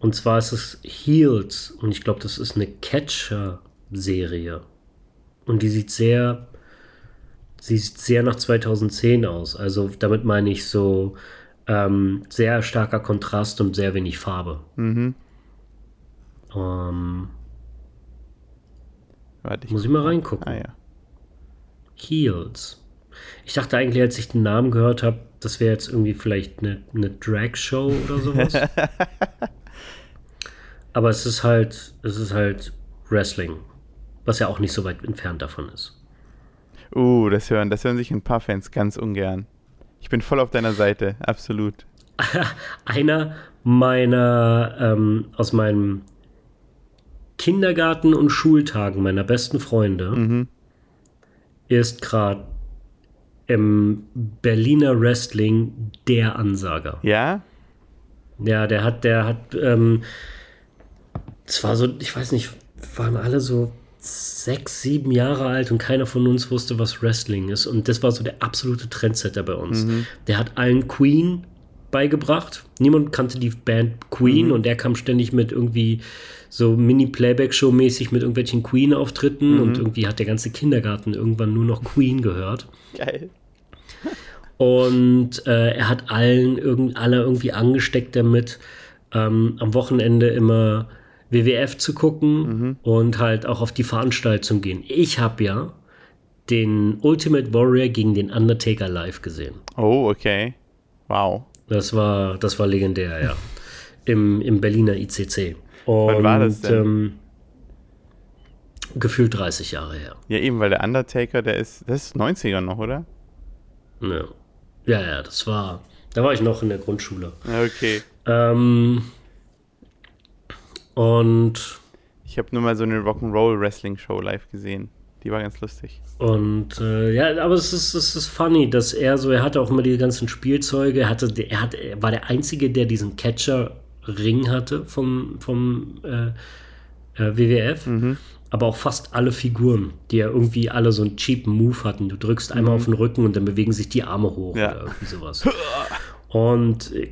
und zwar ist es Heels und ich glaube, das ist eine Catcher-Serie. Und die sieht sehr, sie sieht sehr nach 2010 aus. Also damit meine ich so ähm, sehr starker Kontrast und sehr wenig Farbe. Mhm. Ähm, Warte, ich muss ich mal reingucken. Ah ja. Heels. Ich dachte eigentlich, als ich den Namen gehört habe, das wäre jetzt irgendwie vielleicht eine, eine Drag-Show oder sowas. (laughs) Aber es ist halt, es ist halt Wrestling, was ja auch nicht so weit entfernt davon ist. Uh, das hören, das hören sich ein paar Fans ganz ungern. Ich bin voll auf deiner Seite, absolut. (laughs) Einer meiner ähm, aus meinem Kindergarten und Schultagen meiner besten Freunde Mhm. ist gerade im Berliner Wrestling der Ansager. Ja? Ja, der hat, der hat, ähm, es war so, ich weiß nicht, waren alle so sechs, sieben Jahre alt und keiner von uns wusste, was Wrestling ist. Und das war so der absolute Trendsetter bei uns. Der hat allen Queen beigebracht. Niemand kannte die Band Queen und der kam ständig mit irgendwie so Mini-Playback-Show-mäßig mit irgendwelchen Queen-Auftritten und irgendwie hat der ganze Kindergarten irgendwann nur noch Queen gehört. Geil. Und äh, er hat allen irgend, alle irgendwie angesteckt damit, ähm, am Wochenende immer WWF zu gucken mhm. und halt auch auf die Veranstaltung gehen. Ich habe ja den Ultimate Warrior gegen den Undertaker live gesehen. Oh, okay. Wow. Das war, das war legendär, ja. Im, Im Berliner ICC. Und, Wann war das denn? Ähm, gefühlt 30 Jahre her. Ja, eben, weil der Undertaker, der ist, das ist 90er noch, oder? Ja. Ja, ja, das war, da war ich noch in der Grundschule. Okay. Ähm, und ich habe nur mal so eine Rock'n'Roll Wrestling Show live gesehen. Die war ganz lustig. Und äh, ja, aber es ist, es ist funny, dass er so, er hatte auch immer die ganzen Spielzeuge, er hatte, er hat, er war der Einzige, der diesen Catcher-Ring hatte vom, vom äh, äh, WWF. Mhm. Aber auch fast alle Figuren, die ja irgendwie alle so einen cheapen Move hatten. Du drückst einmal mhm. auf den Rücken und dann bewegen sich die Arme hoch ja. oder irgendwie sowas. (laughs) Und äh,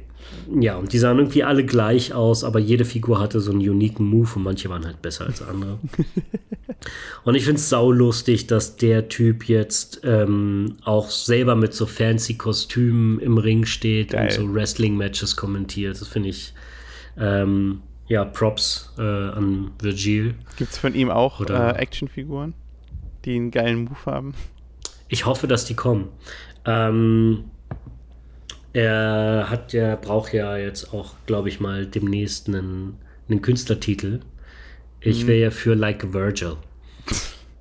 ja, und die sahen irgendwie alle gleich aus, aber jede Figur hatte so einen uniken Move und manche waren halt besser als andere. (laughs) und ich finde es saulustig, dass der Typ jetzt ähm, auch selber mit so fancy Kostümen im Ring steht Geil. und so Wrestling-Matches kommentiert. Das finde ich, ähm, ja, Props äh, an Virgil. Gibt es von ihm auch äh, Actionfiguren, die einen geilen Move haben? Ich hoffe, dass die kommen. Ähm, er hat ja, braucht ja jetzt auch, glaube ich mal, demnächst einen, einen Künstlertitel. Ich mhm. wäre ja für Like Virgil.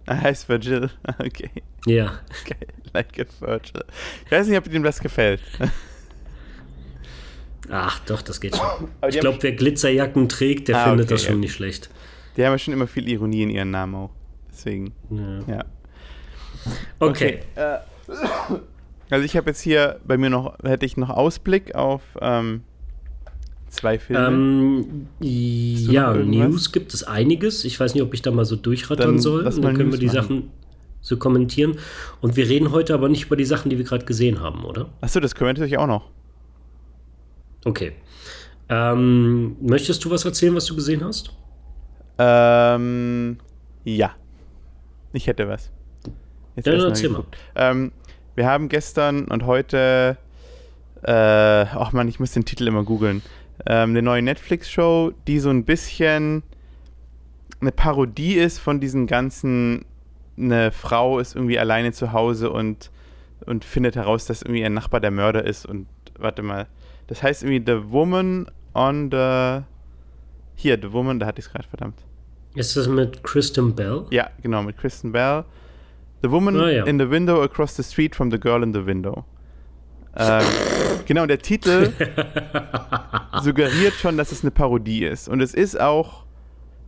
Er (laughs) heißt Virgil, (laughs) okay. Ja. Okay, like a Virgil. Ich weiß nicht, ob ihm das gefällt. (laughs) Ach, doch, das geht schon. ich glaube, wer Glitzerjacken trägt, der ah, findet okay, das schon ja. nicht schlecht. Die haben ja schon immer viel Ironie in ihren Namen auch. Deswegen, ja. ja. Okay. okay. Äh, also ich habe jetzt hier bei mir noch, hätte ich noch Ausblick auf ähm, zwei Filme. Ähm, ja, News gibt es einiges. Ich weiß nicht, ob ich da mal so durchrattern dann soll. Dann können News wir die machen. Sachen so kommentieren. Und wir reden heute aber nicht über die Sachen, die wir gerade gesehen haben, oder? Achso, das können wir natürlich auch noch. Okay. Ähm, möchtest du was erzählen, was du gesehen hast? Ähm, ja. Ich hätte was. Jetzt ja, dann erzähl mal. Ähm, wir haben gestern und heute, äh, ach man, ich muss den Titel immer googeln, ähm, eine neue Netflix-Show, die so ein bisschen eine Parodie ist von diesen ganzen, eine Frau ist irgendwie alleine zu Hause und, und findet heraus, dass irgendwie ihr Nachbar der Mörder ist und, warte mal, das heißt irgendwie The Woman on the, hier, The Woman, da hatte ich es gerade, verdammt. Ist das mit Kristen Bell? Ja, genau, mit Kristen Bell. The Woman oh, ja. in the Window Across the Street from the Girl in the Window. Ähm, genau, der Titel (laughs) suggeriert schon, dass es eine Parodie ist. Und es ist auch,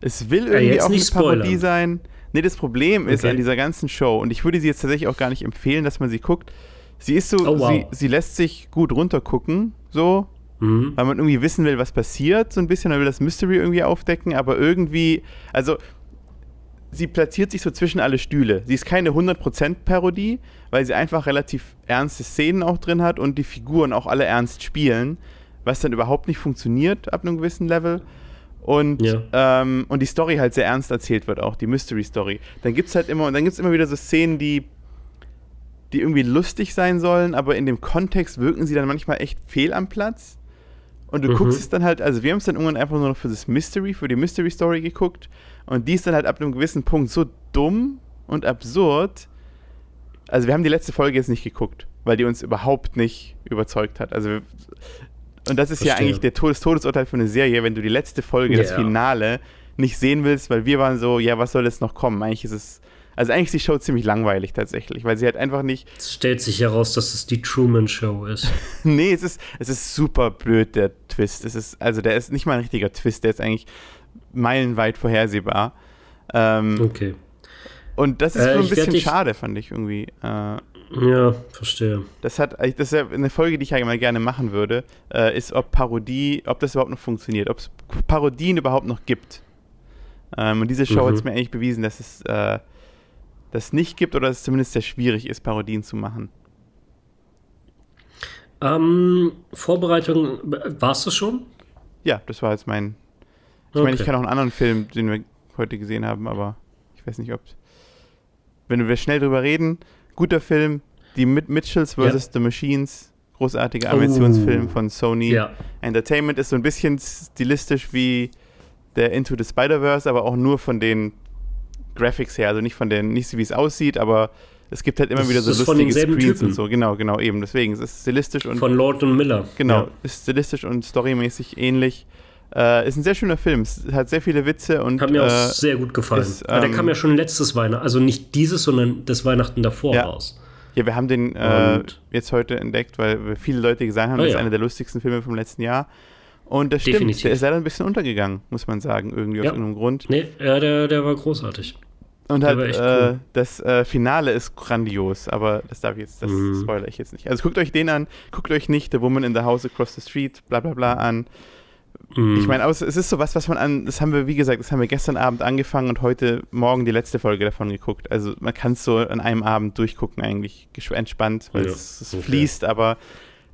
es will irgendwie ja, auch eine spoilern. Parodie sein. Nee, das Problem ist okay. an dieser ganzen Show, und ich würde sie jetzt tatsächlich auch gar nicht empfehlen, dass man sie guckt. Sie ist so, oh, wow. sie, sie lässt sich gut runtergucken, so, mhm. weil man irgendwie wissen will, was passiert, so ein bisschen, man will das Mystery irgendwie aufdecken, aber irgendwie, also sie platziert sich so zwischen alle Stühle. Sie ist keine 100% Parodie, weil sie einfach relativ ernste Szenen auch drin hat und die Figuren auch alle ernst spielen, was dann überhaupt nicht funktioniert ab einem gewissen Level. Und, ja. ähm, und die Story halt sehr ernst erzählt wird, auch die Mystery-Story. Dann gibt es halt immer, und dann gibt immer wieder so Szenen, die, die irgendwie lustig sein sollen, aber in dem Kontext wirken sie dann manchmal echt fehl am Platz. Und du mhm. guckst es dann halt, also wir haben es dann irgendwann einfach nur noch für das Mystery, für die Mystery Story geguckt. Und die ist dann halt ab einem gewissen Punkt so dumm und absurd. Also wir haben die letzte Folge jetzt nicht geguckt, weil die uns überhaupt nicht überzeugt hat. Also und das ist Verstehe. ja eigentlich der Todes Todesurteil für eine Serie, wenn du die letzte Folge, yeah. das Finale, nicht sehen willst, weil wir waren so, ja, was soll jetzt noch kommen? Eigentlich ist es also eigentlich ist die Show ziemlich langweilig tatsächlich, weil sie halt einfach nicht. Es stellt sich heraus, dass es die Truman Show ist. (laughs) nee, es ist, es ist super blöd, der Twist. Es ist, also der ist nicht mal ein richtiger Twist, der ist eigentlich meilenweit vorhersehbar. Ähm, okay. Und das ist äh, ein bisschen schade, fand ich irgendwie. Äh, ja, verstehe. Das hat, das ist ja eine Folge, die ich ja mal gerne machen würde, äh, ist, ob Parodie, ob das überhaupt noch funktioniert, ob es Parodien überhaupt noch gibt. Ähm, und diese Show mhm. hat es mir eigentlich bewiesen, dass es äh, das nicht gibt oder dass es zumindest sehr schwierig ist, Parodien zu machen? Ähm, Vorbereitung, war es das schon? Ja, das war jetzt mein. Ich okay. meine, ich kann auch einen anderen Film, den wir heute gesehen haben, aber ich weiß nicht, ob. Wenn wir schnell drüber reden, guter Film, die Mitchells vs. Ja. The Machines, großartiger Animationsfilm oh. von Sony. Ja. Entertainment ist so ein bisschen stilistisch wie der Into the Spider-Verse, aber auch nur von den Graphics her, also nicht von den, nicht so wie es aussieht, aber es gibt halt immer Das wieder so lustige Screens Typen. und so. Genau, genau, eben. Deswegen, es ist stilistisch und Von Lord und Miller. genau, Ja. ist stilistisch und storymäßig ähnlich. Äh, ist ein sehr schöner Film. Es hat sehr viele Witze und Hat mir auch äh, sehr gut gefallen. ist, Aber der ähm, kam ja schon letztes Weihnachten, also nicht dieses, sondern das Weihnachten davor Ja. raus. ja, wir haben den äh, jetzt heute entdeckt, weil viele Leute gesagt haben, Ah, das ist ja. einer der lustigsten Filme vom letzten Jahr. Und das stimmt, Definitiv. der ist leider ein bisschen untergegangen, muss man sagen, irgendwie aus Ja. irgendeinem Grund. Nee, ja, der, der war großartig. Und halt, echt äh, cool. das äh, Finale ist grandios, aber das darf ich jetzt, das Mhm. spoilere ich jetzt nicht. Also guckt euch den an, guckt euch nicht The Woman in the House Across the Street, bla bla bla an. Mhm. Ich meine, aus- es ist sowas, was man an, das haben wir, wie gesagt, das haben wir gestern Abend angefangen und heute Morgen die letzte Folge davon geguckt. Also man kann es so an einem Abend durchgucken, eigentlich entspannt, weil Ja, es, es okay. fließt, aber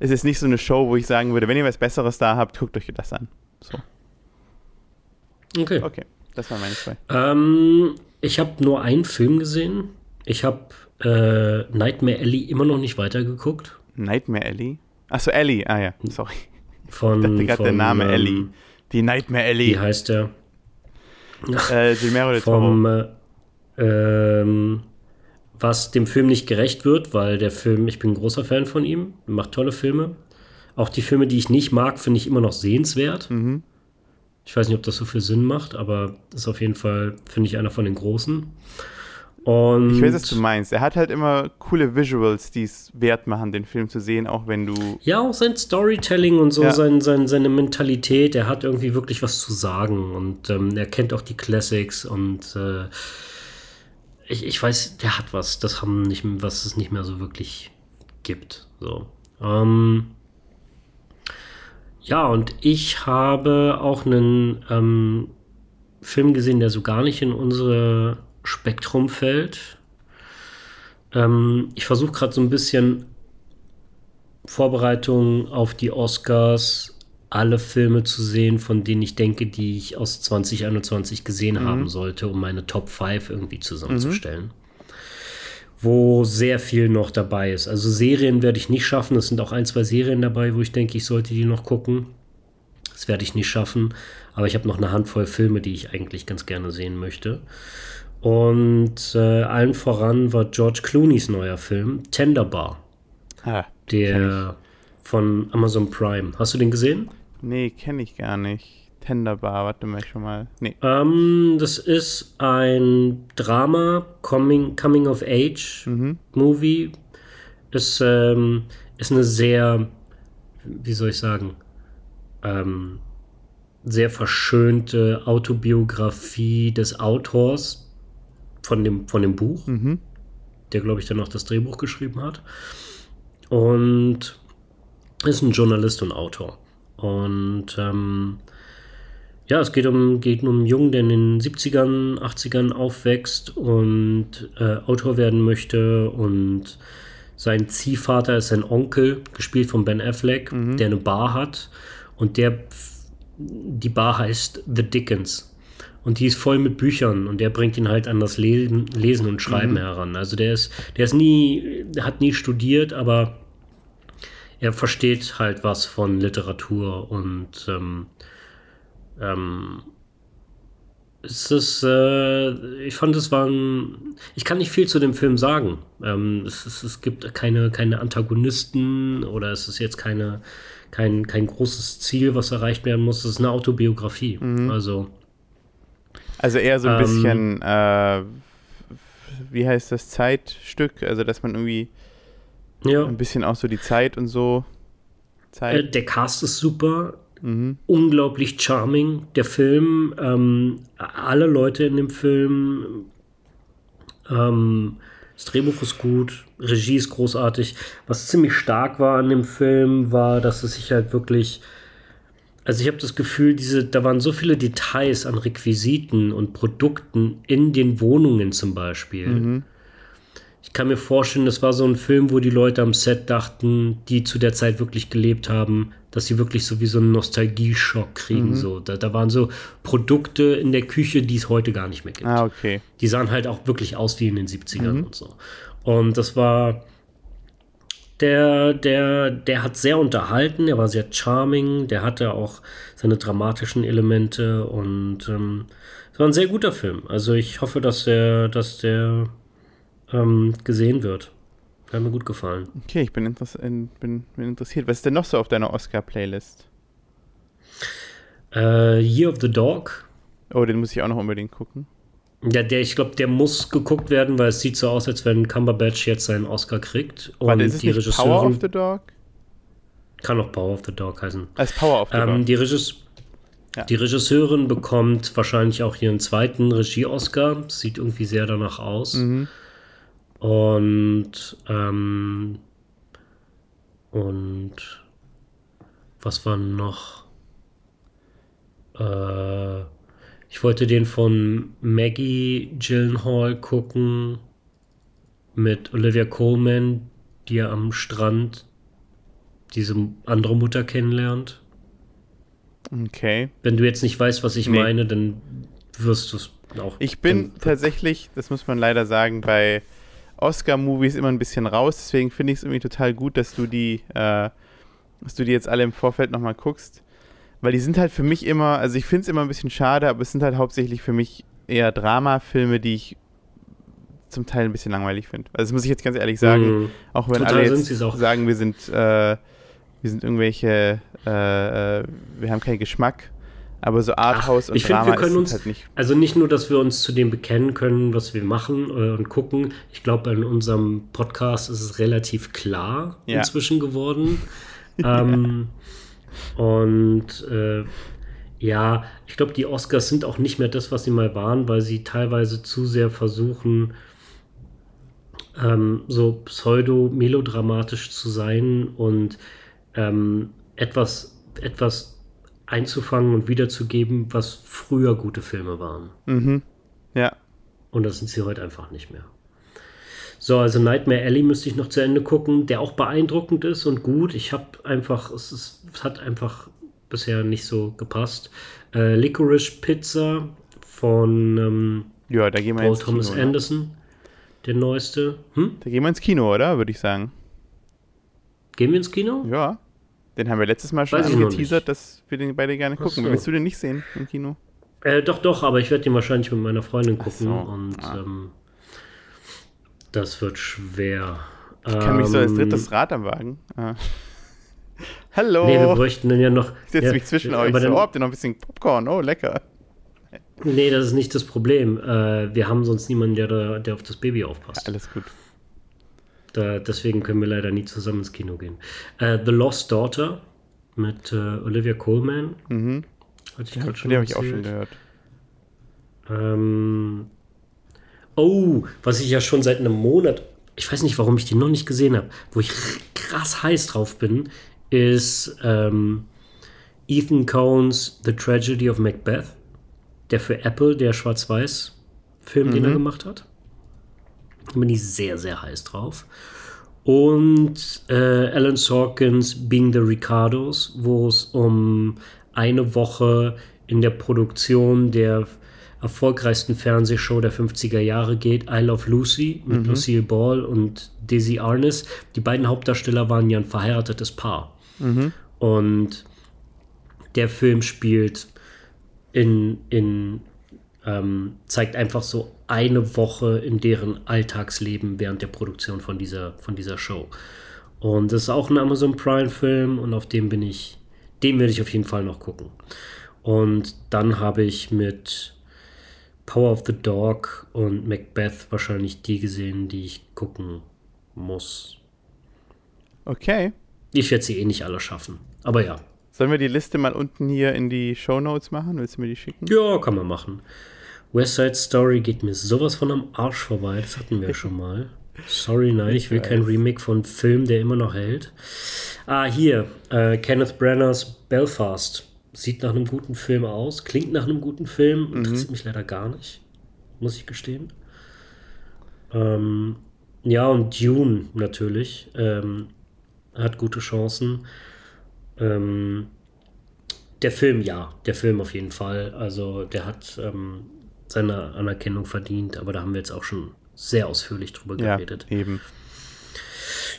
es ist nicht so eine Show, wo ich sagen würde, wenn ihr was Besseres da habt, guckt euch das an. So, Okay. okay, das waren meine zwei. Ähm, ich habe nur einen Film gesehen. Ich habe äh, Nightmare Alley immer noch nicht weitergeguckt. Nightmare Alley? Achso, Ellie, ah ja, sorry. Von, Ich dachte gerade der Name ähm, Ellie. Die Nightmare Alley. Wie heißt der? (laughs) Äh, Toro. Vom, äh, ähm, was dem Film nicht gerecht wird, weil der Film, ich bin ein großer Fan von ihm, macht tolle Filme. Auch die Filme, die ich nicht mag, finde ich immer noch sehenswert. Mhm. Ich weiß nicht, ob das so viel Sinn macht, aber das ist auf jeden Fall, finde ich, einer von den großen. Und Ich weiß, was du meinst. Er hat halt immer coole Visuals, die es wert machen, den Film zu sehen, auch wenn du. Ja, auch sein Storytelling und so, Ja. sein, sein, seine Mentalität, er hat irgendwie wirklich was zu sagen und ähm, er kennt auch die Classics und äh, ich, ich weiß, der hat was, das haben nicht, was es nicht mehr so wirklich gibt. So. Ähm, ja, und ich habe auch einen ähm, Film gesehen, der so gar nicht in unsere Spektrum fällt. Ähm, ich versuche gerade so ein bisschen Vorbereitung auf die Oscars alle Filme zu sehen, von denen ich denke, die ich aus 2021 gesehen haben sollte, um meine Top 5 irgendwie zusammenzustellen. Wo sehr viel noch dabei ist. Also Serien werde ich nicht schaffen. Es sind auch ein, zwei Serien dabei, wo ich denke, ich sollte die noch gucken. Das werde ich nicht schaffen. Aber ich habe noch eine Handvoll Filme, die ich eigentlich ganz gerne sehen möchte. Und äh, allen voran war George Clooney's neuer Film, Tender Bar, Ah, der von Amazon Prime. Hast du den gesehen? nee, kenne ich gar nicht. Tenderbar, warte mal schon mal. Nee. Ähm, das ist ein Drama, Coming, Coming of Age Mhm. Movie. Ist, ähm, ist eine sehr, wie soll ich sagen, ähm, sehr verschönte Autobiografie des Autors von dem, von dem Buch, Mhm. der, glaube ich, dann auch das Drehbuch geschrieben hat. Und ist ein Journalist und Autor. Und ähm, ja, es geht um, geht um einen Jungen, der in den 70ern, 80ern aufwächst und äh, Autor werden möchte. Und sein Ziehvater ist sein Onkel, gespielt von Ben Affleck, der eine Bar hat. Und der, die Bar heißt The Dickens. Und die ist voll mit Büchern und der bringt ihn halt an das Lesen, Lesen und Schreiben heran. Also der ist, der ist nie, hat nie studiert, aber er versteht halt was von Literatur und ähm, ähm, es ist, äh, ich fand, es war ein, ich kann nicht viel zu dem Film sagen. Ähm, es, es, es gibt keine, keine Antagonisten oder es ist jetzt keine, kein, kein großes Ziel, was erreicht werden muss. Es ist eine Autobiografie. Also, Also eher so ein Ähm, bisschen, äh, wie heißt das, Zeitstück? Also, dass man irgendwie ja. ein bisschen auch so die Zeit und so Äh, zeigt. der Cast ist super, Mhm. unglaublich charming. Der Film, ähm, alle Leute in dem Film, ähm, das Drehbuch ist gut, Regie ist großartig. Was ziemlich stark war an dem Film, war, dass es sich halt wirklich. Also ich habe das Gefühl, diese, da waren so viele Details an Requisiten und Produkten in den Wohnungen zum Beispiel. Mhm. Ich kann mir vorstellen, das war so ein Film, wo die Leute am Set dachten, die zu der Zeit wirklich gelebt haben, dass sie wirklich so wie so einen Nostalgie-Schock kriegen. So. Da, da waren so Produkte in der Küche, die es heute gar nicht mehr gibt. Ah, okay. Die sahen halt auch wirklich aus wie in den 70ern und so. Und das war Der, der, der hat sehr unterhalten, der war sehr charming, der hatte auch seine dramatischen Elemente und ähm, es war ein sehr guter Film. Also ich hoffe, dass der, dass der ähm, gesehen wird. Hat mir gut gefallen. Okay, ich bin, interess bin, bin interessiert. Was ist denn noch so auf deiner Oscar-Playlist? Äh, Year of the Dog. Oh, den muss ich auch noch unbedingt gucken. Ja, der, ich glaube, der muss geguckt werden, weil es sieht so aus, als wenn Cumberbatch jetzt seinen Oscar kriegt. Und Warte, ist es die nicht Power of the Dog? Kann auch Power of the Dog heißen. Als Power of the ähm, Dog. Die, Regis ja. die Regisseurin bekommt wahrscheinlich auch ihren zweiten Regie-Oscar. Sieht irgendwie sehr danach aus. Mhm. Und, ähm, und was war noch? Äh, ich wollte den von Maggie Gyllenhaal gucken mit Olivia Coleman, die ja am Strand diese andere Mutter kennenlernt. Okay. Wenn du jetzt nicht weißt, was ich nee. meine, dann wirst du es auch. Ich bin tatsächlich, das muss man leider sagen, bei Oscar-Movies immer ein bisschen raus. Deswegen finde ich es irgendwie total gut, dass du die, äh, dass du die jetzt alle im Vorfeld nochmal guckst. Weil die sind halt für mich immer, also ich finde es immer ein bisschen schade, aber es sind halt hauptsächlich für mich eher Dramafilme, die ich zum Teil ein bisschen langweilig finde. Also das muss ich jetzt ganz ehrlich sagen. Mhm. Auch wenn Total alle jetzt sagen, wir sind, äh, wir sind irgendwelche, äh, äh, wir haben keinen Geschmack. Aber so Arthouse Ach, und Drama find, wir können uns, halt nicht. Also nicht nur, dass wir uns zu dem bekennen können, was wir machen äh, und gucken. Ich glaube, in unserem Podcast ist es relativ klar ja. inzwischen geworden. (laughs) ähm, und äh, ja, ich glaube, die Oscars sind auch nicht mehr das, was sie mal waren, weil sie teilweise zu sehr versuchen, ähm, so pseudo-melodramatisch zu sein und ähm, etwas, etwas einzufangen und wiederzugeben, was früher gute Filme waren. Mhm. Ja. Und das sind sie heute einfach nicht mehr. So, also Nightmare Alley müsste ich noch zu Ende gucken, der auch beeindruckend ist und gut. Ich habe einfach, es, ist, es, hat einfach bisher nicht so gepasst. Äh, Licorice Pizza von ähm, ja, da gehen wir Paul ins Thomas Kino, Anderson, oder? der neueste. Hm? Da gehen wir ins Kino, oder? Würde ich sagen. Gehen wir ins Kino? Ja. Den haben wir letztes Mal schon angeteasert, dass wir den beide gerne gucken. So. Willst du den nicht sehen im Kino? Äh, doch, doch, aber ich werde den wahrscheinlich mit meiner Freundin gucken. So. Und ah. ähm, das wird schwer. Ich kann ähm, mich so als ähm, drittes Rad am Wagen. Ah. Hallo. Nee, wir bräuchten dann ja noch. Ich setze ja, mich zwischen euch. So, oh, habt ihr noch ein bisschen Popcorn? Oh, lecker. Nee, das ist nicht das Problem. Äh, wir haben sonst niemanden, der, da, der auf das Baby aufpasst. Ja, alles gut. Da, deswegen können wir leider nie zusammen ins Kino gehen. Äh, The Lost Daughter mit äh, Olivia Coleman. Mhm. Hatte ich ja, der habe ich auch schon gehört. Ähm, oh, was ich ja schon seit einem Monat, ich weiß nicht, warum ich die noch nicht gesehen habe, wo ich krass heiß drauf bin, ist ähm, Ethan Cohen's The Tragedy of Macbeth, der für Apple, der Schwarz-Weiß-Film, mhm. den er mhm. gemacht hat. Da bin ich sehr, sehr heiß drauf. Und äh, Alan Sorkins Being the Ricardos, wo es um eine Woche in der Produktion der erfolgreichsten Fernsehshow der 50er Jahre geht, I Love Lucy mit mhm. Lucille Ball und Dizzy Arness. Die beiden Hauptdarsteller waren ja ein verheiratetes Paar. Mhm. Und der Film spielt in, in ähm, zeigt einfach so eine Woche in deren Alltagsleben während der Produktion von dieser, von dieser Show. Und das ist auch ein Amazon Prime-Film und auf dem bin ich, den werde ich auf jeden Fall noch gucken. Und dann habe ich mit Power of the Dog und Macbeth wahrscheinlich die gesehen, die ich gucken muss. Okay. Ich werde sie eh nicht alle schaffen. Aber ja. Sollen wir die Liste mal unten hier in die Show Notes machen? Willst du mir die schicken? Ja, kann man machen. West Side Story geht mir sowas von am Arsch vorbei. Das hatten wir schon mal. Sorry, nein, ich will kein Remake von Film, der immer noch hält. Ah, hier. Äh, Kenneth Branaghs Belfast. Sieht nach einem guten Film aus. Klingt nach einem guten Film. Interessiert mhm. mich leider gar nicht. Muss ich gestehen. Ähm, ja, und Dune natürlich. Ähm, hat gute Chancen. Ähm, der Film, ja. Der Film auf jeden Fall. Also, der hat ähm, seine Anerkennung verdient, aber da haben wir jetzt auch schon sehr ausführlich drüber geredet. Ja, eben.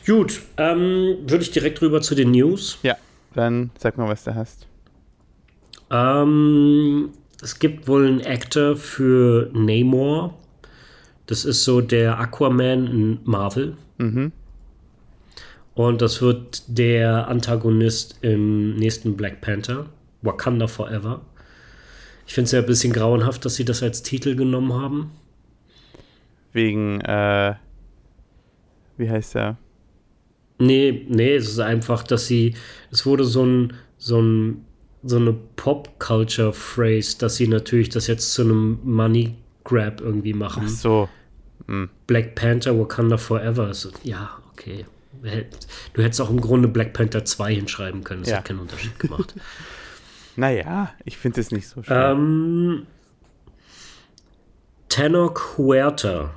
Gut, ähm, würde ich direkt rüber zu den News. Ja, dann sag mal, was du hast. Ähm, es gibt wohl einen Actor für Namor. Das ist so der Aquaman in Marvel. Mhm. Und das wird der Antagonist im nächsten Black Panther. Wakanda Forever. Ich finde es ja ein bisschen grauenhaft, dass sie das als Titel genommen haben. Wegen, äh, wie heißt er? Nee, nee, es ist einfach, dass sie, es wurde so ein, so ein, so eine Pop-Culture-Phrase, dass sie natürlich das jetzt zu einem Money-Grab irgendwie machen. Ach so. Hm. Black Panther, Wakanda Forever. So, ja, okay. Du hättest auch im Grunde Black Panther 2 hinschreiben können. Das Ja. hat keinen Unterschied gemacht. (laughs) Naja, ich finde es nicht so schlimm. ähm, Tenor Huerta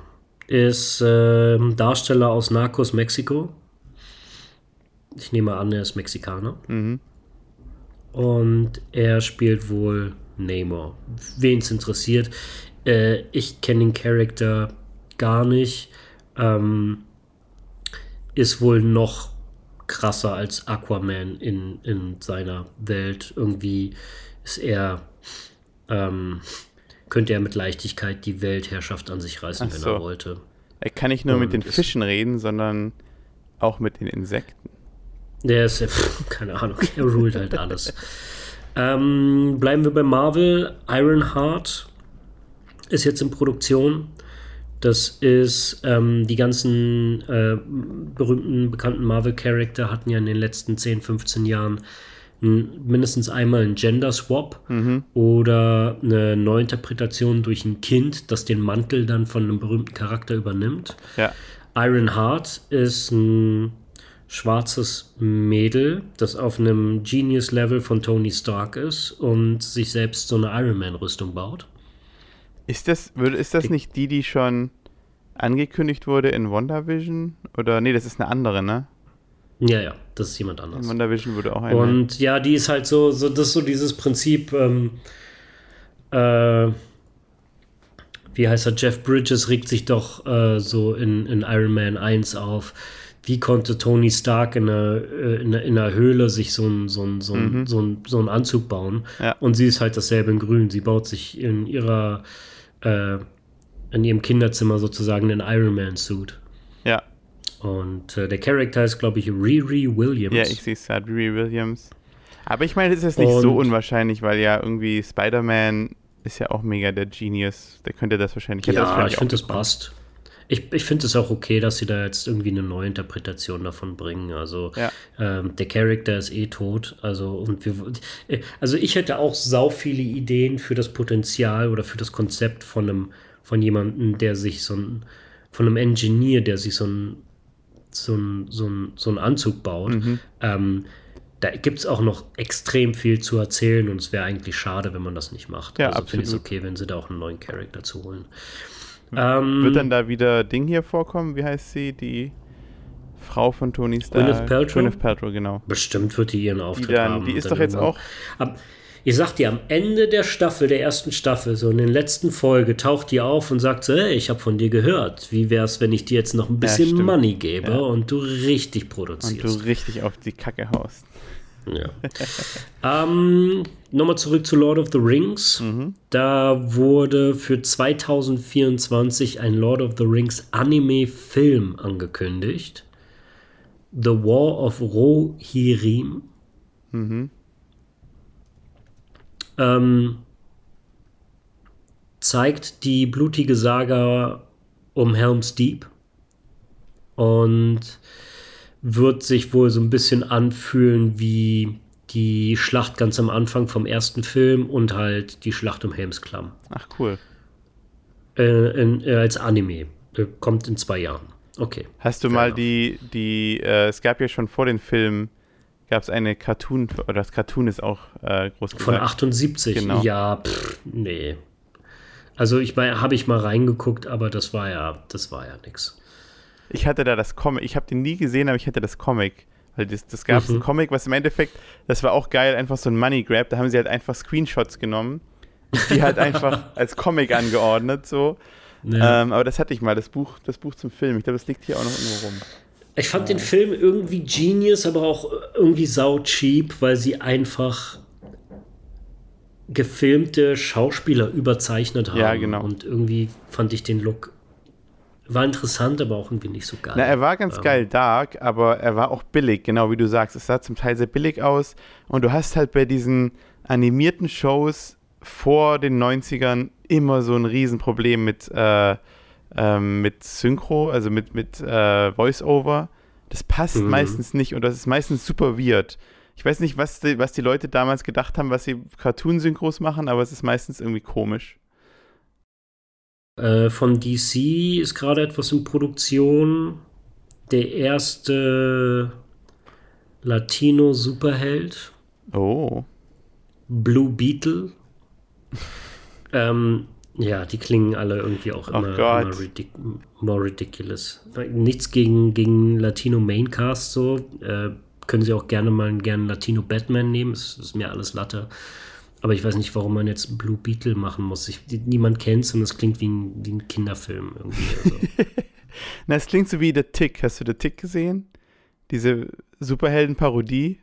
ist ähm, Darsteller aus Narcos Mexiko. Ich nehme an, er ist Mexikaner. Mhm. Und er spielt wohl Namor. Wen es interessiert. Äh, ich kenne den Charakter gar nicht. Ähm, ist wohl noch krasser als Aquaman in, in seiner Welt. Irgendwie ist er. Ähm, könnte er mit Leichtigkeit die Weltherrschaft an sich reißen, Ach wenn so. er wollte. Er kann nicht nur mit den Fischen reden, sondern auch mit den Insekten. Der ist, ja, (laughs) pff, keine Ahnung, er ruled halt alles. ähm, bleiben wir bei Marvel. Ironheart ist jetzt in Produktion. Das ist, ähm, die ganzen äh, berühmten, bekannten Marvel-Charakter hatten ja in den letzten 10, 15 Jahren mindestens einmal einen Gender-Swap oder eine Neuinterpretation durch ein Kind, das den Mantel dann von einem berühmten Charakter übernimmt. Ja. Ironheart ist ein schwarzes Mädel, das auf einem Genius-Level von Tony Stark ist und sich selbst so eine Iron Man-Rüstung baut. Ist das, würde, ist das nicht die, die schon angekündigt wurde in WandaVision? Oder, nee, das ist eine andere, ne? Ja, ja, das ist jemand In anderes. WandaVision wurde auch eine. Und ja, die ist halt so, so das ist so dieses Prinzip, ähm, äh, wie heißt er, Jeff Bridges regt sich doch äh, so in, in Iron Man 1 auf. Wie konnte Tony Stark in einer, äh, in einer, in einer Höhle sich so einen so ein, so ein, so ein, so einen Anzug bauen? Ja. Und sie ist halt dasselbe in Grün. Sie baut sich in ihrer, äh, in ihrem Kinderzimmer sozusagen einen Iron Man-Suit. ja. Und äh, der Charakter ist, glaube ich, Riri Williams. Ja, ich sehe es gerade, Riri Williams. Aber ich meine, das ist jetzt nicht so Und- unwahrscheinlich, weil ja irgendwie Spider-Man ist ja auch mega der Genius. Der könnte das wahrscheinlich. das Ja, wahrscheinlich ich finde, das passt. Ich, ich finde es auch okay, dass sie da jetzt irgendwie eine neue Interpretation davon bringen. Also Ja. ähm, der Charakter ist eh tot. Also und wir, also ich hätte auch sau viele Ideen für das Potenzial oder für das Konzept von einem von jemandem, der sich so ein von einem Engineer, der sich so ein so ein, so ein, so ein Anzug baut. Mhm. Ähm, da gibt es auch noch extrem viel zu erzählen und es wäre eigentlich schade, wenn man das nicht macht. Ja, also finde ich es okay, wenn sie da auch einen neuen Charakter zu holen. Ähm, Wird dann da wieder Ding hier vorkommen? Wie heißt sie? Die Frau von Tony Stark? Gwyneth Paltrow? Gwyneth Paltrow, genau. Bestimmt wird die ihren Die, Auftritt dann, haben. die und ist doch jetzt auch. Am, ich sag dir, am Ende der Staffel, der ersten Staffel, so in den letzten Folge, taucht die auf und sagt so, hey, ich habe von dir gehört. Wie wär's, wenn ich dir jetzt noch ein bisschen stimmt. Money gebe Ja. und du richtig Und produzierst? du richtig auf die Kacke haust. Ja. ähm, Nochmal zurück zu Lord of the Rings. Da wurde für 2024 ein Lord of the Rings Anime-Film angekündigt. The War of Rohirrim. Ähm, zeigt die blutige Saga um Helm's Deep und wird sich wohl so ein bisschen anfühlen wie die Schlacht ganz am Anfang vom ersten Film und halt die Schlacht um Helms Klamm. Ach, cool. Äh, in, äh, als Anime. Äh, kommt in zwei Jahren. Okay. Hast du mal die, die, äh, es gab ja schon vor den Filmen, gab es eine Cartoon, oder das Cartoon ist auch äh, groß Von gesagt. 78. Genau. Ja, pff, nee. Also ich meine, habe ich mal reingeguckt, aber das war ja, das war ja nix. Ich hatte da das Comic, ich habe den nie gesehen, aber ich hatte das Comic. Weil das, das gab es Mhm. ein Comic, was im Endeffekt, das war auch geil, einfach so ein Money Grab. Da haben sie halt einfach Screenshots genommen, die halt einfach (laughs) als Comic angeordnet, so. Ja. Ähm, aber das hatte ich mal, das Buch, das Buch zum Film. Ich glaube, das liegt hier auch noch irgendwo rum. Ich fand den Film irgendwie genius, aber auch irgendwie sau cheap, weil sie einfach gefilmte Schauspieler überzeichnet haben. Ja, genau. Und irgendwie fand ich den Look war interessant, aber auch irgendwie nicht so geil. Na, er war ganz Ähm, geil dark, aber er war auch billig, genau wie du sagst. Es sah zum Teil sehr billig aus. Und du hast halt bei diesen animierten Shows vor den 90ern immer so ein Riesenproblem mit, äh, ähm, mit Synchro, also mit, mit äh, Voice-Over. Das passt Mhm. meistens nicht und das ist meistens super weird. Ich weiß nicht, was die, was die Leute damals gedacht haben, was sie Cartoon-Synchros machen, aber es ist meistens irgendwie komisch. Äh, von DC ist gerade etwas in Produktion. Der erste Latino-Superheld, Oh. Blue Beetle. (laughs) ähm, ja, die klingen alle irgendwie auch Oh immer, Gott. immer ridic more ridiculous. Nichts gegen, gegen Latino-Maincast so. Äh, können sie auch gerne mal einen gerne Latino-Batman nehmen. Das ist mir alles Latte. Aber ich weiß nicht, warum man jetzt Blue Beetle machen muss. Ich, niemand kennt es und es klingt wie ein, wie ein Kinderfilm irgendwie. Also. (laughs) Na, es klingt so wie The Tick. Hast du The Tick gesehen? Diese Superhelden-Parodie,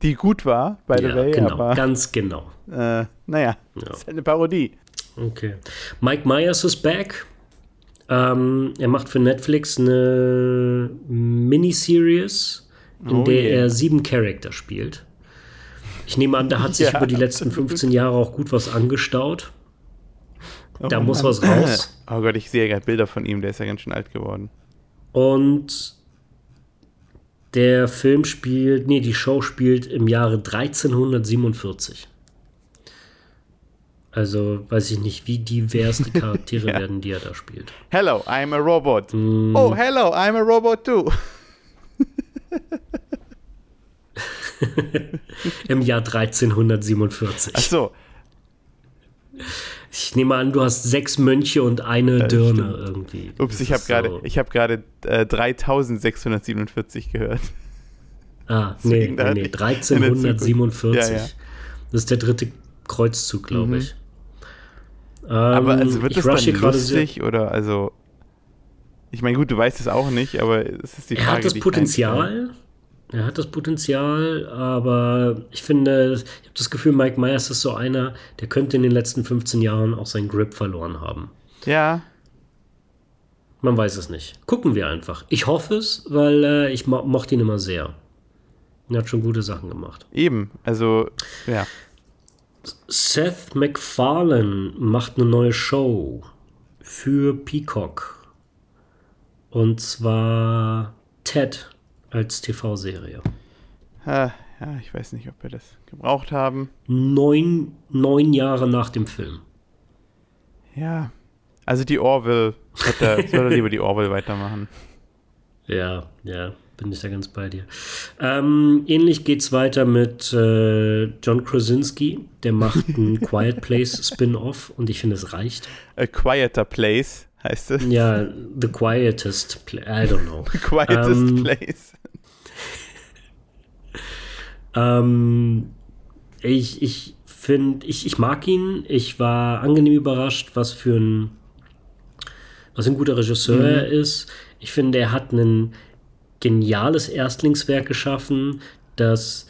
die gut war, by the ja, way, genau, aber ganz genau. äh, naja, Ja. ist halt eine Parodie. Okay. Mike Myers ist back. Ähm, er macht für Netflix eine Miniseries, in Oh der yeah. er sieben Charakter spielt. Ich nehme an, da hat sich Ja, über die letzten 15 Jahre auch gut was angestaut. Oh Da muss Mann. was raus. (coughs) Oh Gott, ich sehe gerade Bilder von ihm, der ist ja ganz schön alt geworden. Und der Film spielt, nee, die Show spielt im Jahre 1347. Also weiß ich nicht, wie divers die Charaktere (laughs) Ja. werden, die er da spielt. Hello, I'm a robot. Mm. Oh, hello, I'm a robot too. (laughs) (laughs) Im Jahr 1347. Ach so, Ich nehme an, du hast sechs Mönche und eine Ja, Dirne stimmt. irgendwie. ups, ich habe gerade so- ich gerade äh, 3647 gehört. Ah, (laughs) nee, nee, nee, ich- 1347. Ja, ja. Das ist der dritte Kreuzzug, glaube Mhm. ich. Aber Ähm, also wird das dann lustig oder also ich meine, gut, du weißt es auch nicht, aber es ist die Er Frage. hat das. Potenzial. Er hat das Potenzial, aber ich finde, ich habe das Gefühl, Mike Myers ist so einer, der könnte in den letzten 15 Jahren auch seinen Grip verloren haben. Ja, Man weiß es nicht. Gucken wir einfach. Ich hoffe es, weil äh, ich mo mochte ihn immer sehr. Er hat schon gute Sachen gemacht. eben. Also, ja. Seth MacFarlane macht eine neue Show für Peacock. Und zwar Ted als TV-Serie. Ah, ja, ich weiß nicht, ob wir das gebraucht haben. Neun, neun Jahre nach dem Film. Ja. Also die Orville, hat er, soll er lieber die Orville weitermachen. Ja, ja, bin ich da ganz bei dir. Ähm, ähnlich geht's weiter mit äh, John Krasinski. Der macht ein (laughs) Quiet Place Spin-off und ich finde, es reicht. A Quieter Place heißt es. Ja, The Quietest Place. I don't know. Quietest Ähm, Place. Ähm, ich ich finde, ich, ich mag ihn. Ich war angenehm überrascht, was für ein, was ein guter Regisseur er ist. Ich finde, er hat ein geniales Erstlingswerk geschaffen, das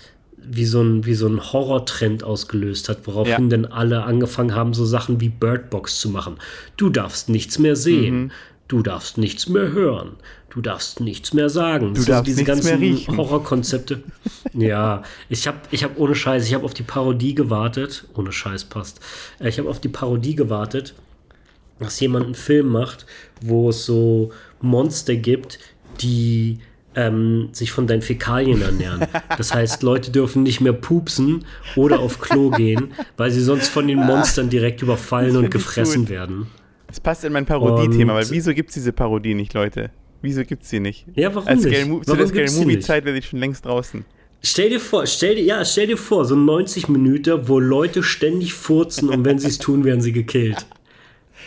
wie so ein, wie so ein Horrortrend ausgelöst hat, woraufhin Ja. dann alle angefangen haben, so Sachen wie Bird Box zu machen. Du darfst nichts mehr sehen. Du darfst nichts mehr hören. Du darfst nichts mehr sagen. Du So darfst diese nichts mehr ganzen riechen. Horrorkonzepte. (laughs) ja, ich habe ich hab ohne Scheiß, ich habe auf die Parodie gewartet. Ohne Scheiß passt. Äh, Ich habe auf die Parodie gewartet, dass jemand einen Film macht, wo es so Monster gibt, die ähm, sich von deinen Fäkalien ernähren. Das heißt, Leute dürfen nicht mehr pupsen oder auf Klo gehen, weil sie sonst von den Monstern direkt überfallen und ich gefressen gut. werden. Das passt in mein Parodie-Thema, weil wieso gibt es diese Parodie nicht, Leute? Wieso gibt es sie nicht? Ja, warum Als nicht? Zu der Scary nicht? Movie-Zeit wäre sie schon längst draußen. Stell dir vor, stell dir, ja, stell dir vor, so 90 Minuten, wo Leute ständig furzen und wenn sie es tun, werden sie gekillt.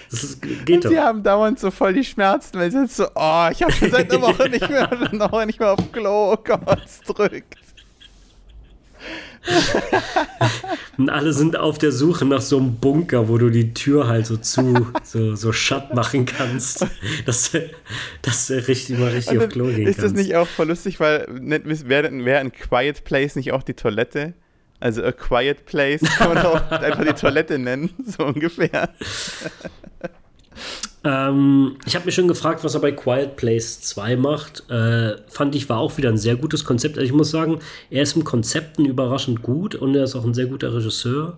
Das ist, geht doch. Sie haben dauernd so voll die Schmerzen, weil sie jetzt so, oh, ich habe schon seit einer Woche nicht mehr, (laughs) (laughs) eine Woche nicht mehr auf Klo, oh Gott, es drückt. und alle sind auf der Suche nach so einem Bunker, wo du die Tür halt so zu, (laughs) so, so shut machen kannst. Dass, dass du richtig mal richtig auf Klo gehen Ist das kannst. nicht auch voll lustig, weil wäre wär ein Quiet Place nicht auch die Toilette? Also a quiet place (laughs) kann man auch einfach die Toilette nennen, (laughs) so ungefähr. Ähm, ich habe mich schon gefragt, was er bei Quiet Place 2 macht. Äh, fand ich, war auch wieder ein sehr gutes Konzept. Also ich muss sagen, er ist im Konzepten überraschend gut und er ist auch ein sehr guter Regisseur.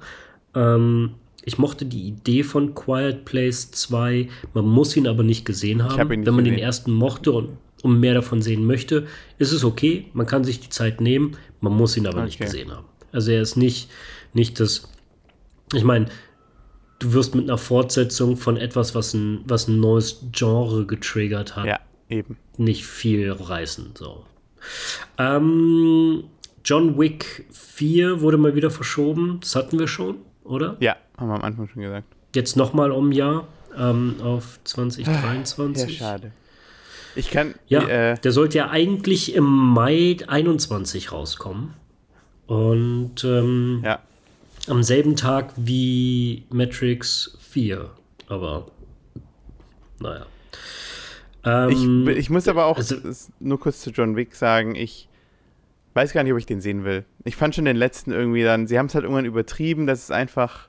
Ähm, ich mochte die Idee von Quiet Place 2. Man muss ihn aber nicht gesehen haben. hab nicht Wenn man gesehen. den ersten mochte und, und mehr davon sehen möchte, ist es okay. Man kann sich die Zeit nehmen. Man muss ihn aber nicht Okay. gesehen haben. Also er ist nicht, nicht das. Ich meine, du wirst mit einer Fortsetzung von etwas, was ein, was ein neues Genre getriggert hat, Ja, eben. nicht viel reißen. So. Ähm, John Wick 4 wurde mal wieder verschoben. Das hatten wir schon, oder? Ja, haben wir am Anfang schon gesagt. Jetzt nochmal um ein Jahr ähm, auf Ja, 2023. schade. Ich kann, Ja, äh, der sollte ja eigentlich im Mai 21 rauskommen. Und ähm, ja, am selben Tag wie Matrix 4. Aber naja. Ähm, ich, ich muss aber auch also- nur kurz zu John Wick sagen, ich weiß gar nicht, ob ich den sehen will. Ich fand schon den letzten irgendwie dann, sie haben es halt irgendwann übertrieben, dass es einfach,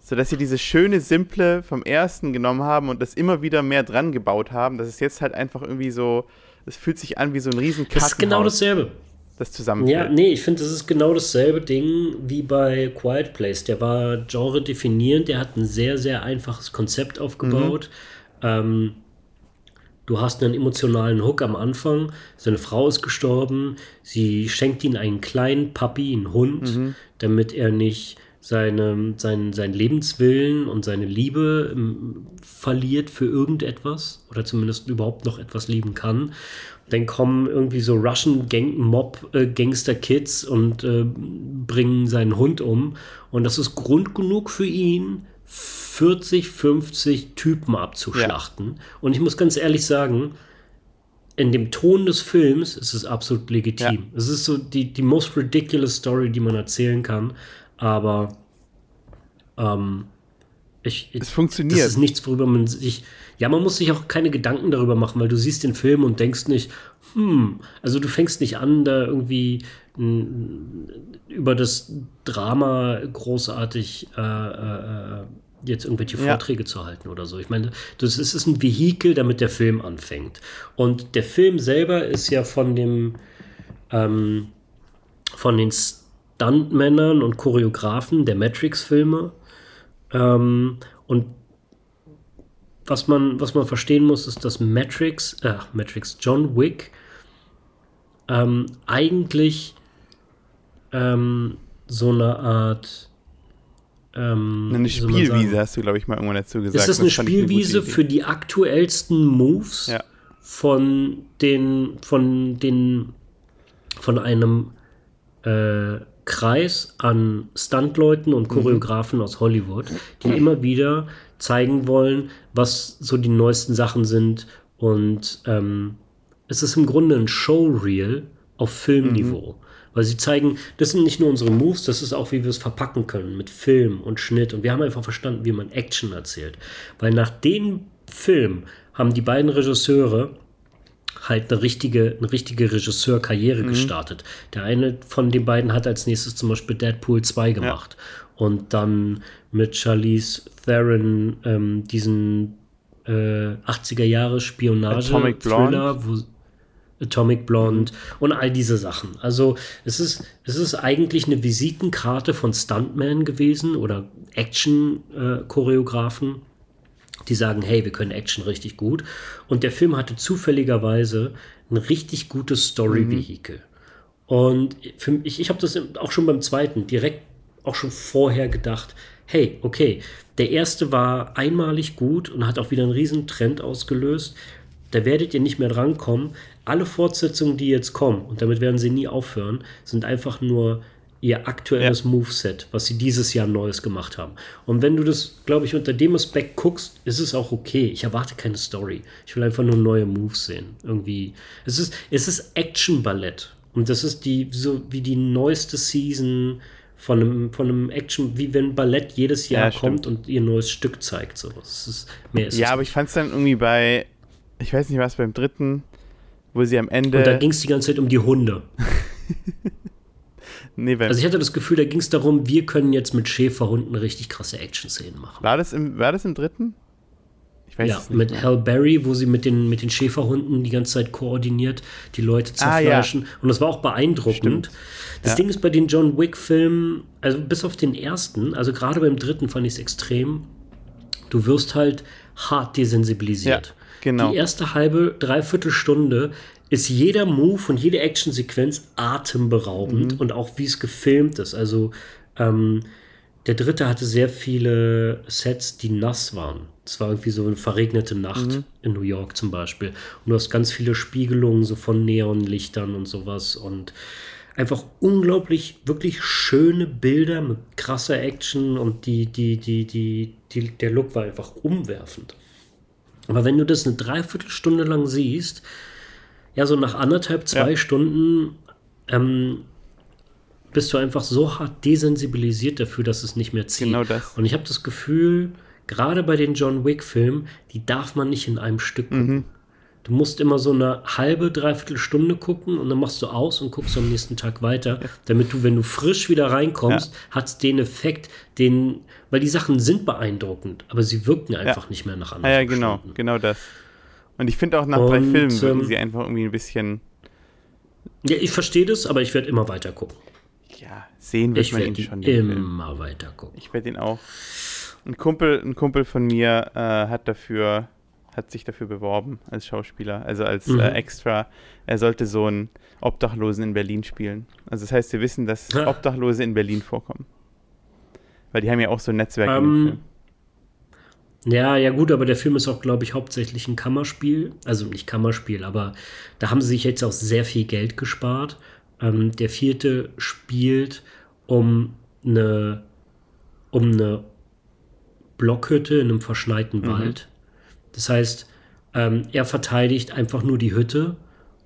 so dass sie dieses schöne, simple vom ersten genommen haben und das immer wieder mehr dran gebaut haben, dass es jetzt halt einfach irgendwie so, es fühlt sich an wie so ein riesen das ist genau dasselbe. Das zusammenfällt. Ja, nee, ich finde, das ist genau dasselbe Ding wie bei Quiet Place. Der war genre definierend, der hat ein sehr, sehr einfaches Konzept aufgebaut. Ähm, du hast einen emotionalen Hook am Anfang. Seine Frau ist gestorben. Sie schenkt ihm einen kleinen Puppy, einen Hund, damit er nicht seine, sein, sein Lebenswillen und seine Liebe ähm, verliert für irgendetwas oder zumindest überhaupt noch etwas lieben kann. Dann kommen irgendwie so Russian Gang Mob äh, Gangster Kids und äh, bringen seinen Hund um. Und das ist Grund genug für ihn, 40, 50 Typen abzuschlachten. Und ich muss ganz ehrlich sagen, in dem Ton des Films ist es absolut legitim. Es ist so die, die most ridiculous Story, die man erzählen kann. Aber ähm, ich, ich, Es funktioniert. das ist nichts, worüber man sich. Ja, man muss sich auch keine Gedanken darüber machen, weil du siehst den Film und denkst nicht, hm, also du fängst nicht an, da irgendwie über das Drama großartig äh, äh, jetzt irgendwelche Ja. Vorträge zu halten oder so. Ich meine, das ist, ist ein Vehikel, damit der Film anfängt. Und der Film selber ist ja von dem ähm, von den Stuntmännern und Choreografen der Matrix-Filme. Ähm, und was man, was man verstehen muss, ist, dass Matrix, äh, Matrix, John Wick ähm, eigentlich ähm, so eine Art ähm, Eine Spielwiese hast du, glaube ich, mal irgendwann dazu gesagt. Ist das eine gute Spielwiese Idee. für die aktuellsten Moves Ja. von den von den von einem äh, Kreis an Stuntleuten und Choreografen aus Hollywood, die immer wieder zeigen wollen, was so die neuesten Sachen sind und ähm, es ist im Grunde ein Showreel auf Filmniveau. Weil sie zeigen, das sind nicht nur unsere Moves, das ist auch, wie wir es verpacken können mit Film und Schnitt. Und wir haben einfach verstanden, wie man Action erzählt. Weil nach dem Film haben die beiden Regisseure halt eine richtige, eine richtige Regisseurkarriere gestartet. Der eine von den beiden hat als nächstes zum Beispiel Deadpool 2 gemacht. Und dann mit Charlize Theron ähm, diesen äh, 80er Jahre Atomic Spionage-Thriller, wo Atomic Blonde und all diese Sachen. Also es ist, es ist eigentlich eine Visitenkarte von Stuntmen gewesen oder Action-Choreografen, die sagen, hey, wir können Action richtig gut. Und der Film hatte zufälligerweise ein richtig gutes Story-Vehikel. Und für, ich, ich habe das auch schon beim zweiten direkt auch schon vorher gedacht, hey, okay, der erste war einmalig gut und hat auch wieder einen riesen Trend ausgelöst. Da werdet ihr nicht mehr drankommen. Alle Fortsetzungen, die jetzt kommen, und damit werden sie nie aufhören, sind einfach nur ihr aktuelles Moveset, was sie dieses Jahr Neues gemacht haben. Und wenn du das, glaube ich, unter dem Aspekt guckst, ist es auch okay. Ich erwarte keine Story. Ich will einfach nur neue Moves sehen. Irgendwie. Es ist, es ist Action-Ballett. Und das ist die, so wie die neueste Season von einem, von einem Action, wie wenn Ballett jedes Jahr Ja, kommt und ihr neues Stück zeigt. So. Ist, mehr ist Ja, aber ich fand es dann irgendwie bei, ich weiß nicht was, beim dritten, wo sie am Ende. Und da ging es die ganze Zeit um die Hunde. (laughs) nee, Also ich hatte das Gefühl, da ging es darum, wir können jetzt mit Schäferhunden richtig krasse Action-Szenen machen. war, das im, war das im dritten? Ich weiß Ja, es nicht. mit mehr. Hal Berry, wo sie mit den, mit den Schäferhunden die ganze Zeit koordiniert, die Leute Ah, ja. zerfleischen. Und das war auch beeindruckend. Stimmt. Das Ja. Ding ist bei den John Wick-Filmen, also bis auf den ersten, also gerade beim dritten fand ich es extrem, du wirst halt hart desensibilisiert. Ja, genau. Die erste halbe, dreiviertel Stunde ist jeder Move und jede Actionsequenz atemberaubend Mhm. und auch wie es gefilmt ist. Also ähm, der dritte hatte sehr viele Sets, die nass waren. Es war irgendwie so eine verregnete Nacht Mhm. in New York zum Beispiel. Und du hast ganz viele Spiegelungen so von Neonlichtern und sowas und einfach unglaublich, wirklich schöne Bilder mit krasser Action und die, die, die, die, die, der Look war einfach umwerfend. Aber wenn du das eine Dreiviertelstunde lang siehst, ja, so nach anderthalb, zwei Ja. Stunden ähm, bist du einfach so hart desensibilisiert dafür, dass es nicht mehr zieht. Genau das. Und ich habe das Gefühl, gerade bei den John Wick-Filmen, die darf man nicht in einem Stück gucken. Mhm. Du musst immer so eine halbe, dreiviertel Stunde gucken und dann machst du aus und guckst am nächsten Tag weiter, damit du, wenn du frisch wieder reinkommst, hat es den Effekt, den, weil die Sachen sind beeindruckend, aber sie wirken einfach nicht mehr nach Ah, anderthalb ja, genau, Stunden. genau das. Und ich finde auch nach drei Und, Filmen wirken ähm, sie einfach irgendwie ein bisschen, Ja, ich verstehe das, aber ich werde immer weiter gucken. ja, sehen wird Ich man ihn werde schon. den Film. immer weiter gucken. Ich werde ihn auch. Ein Kumpel, ein Kumpel von mir äh, hat dafür, hat sich dafür beworben als Schauspieler, also als Mhm. äh, Extra. Er sollte so einen Obdachlosen in Berlin spielen. Also das heißt, wir wissen, dass. Obdachlose in Berlin vorkommen. Weil die haben ja auch so ein Netzwerk Ähm. Ja, ja gut, aber der Film ist auch, glaube ich, hauptsächlich ein Kammerspiel. Also nicht Kammerspiel, aber da haben sie sich jetzt auch sehr viel Geld gespart. Ähm, der vierte spielt um eine, um eine Blockhütte in einem verschneiten Mhm. Wald. Das heißt, ähm, er verteidigt einfach nur die Hütte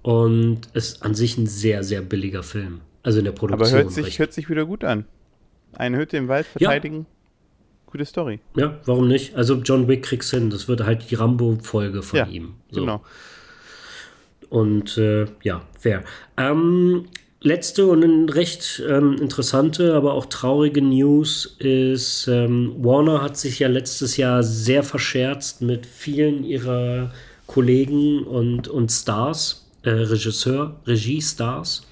und ist an sich ein sehr, sehr billiger Film. Also in der Produktion. Aber hört sich, recht- hört sich wieder gut an. Eine Hütte im Wald verteidigen. Gute Story. Ja, warum nicht? Also John Wick kriegt's hin. Das wird halt die Rambo-Folge von Ja, ihm. So. Genau. Und äh, ja, fair. Ähm, letzte und eine recht ähm, interessante, aber auch traurige News ist, ähm, Warner hat sich ja letztes Jahr sehr verscherzt mit vielen ihrer Kollegen und, und Stars, äh, Regisseur, Regie-Stars,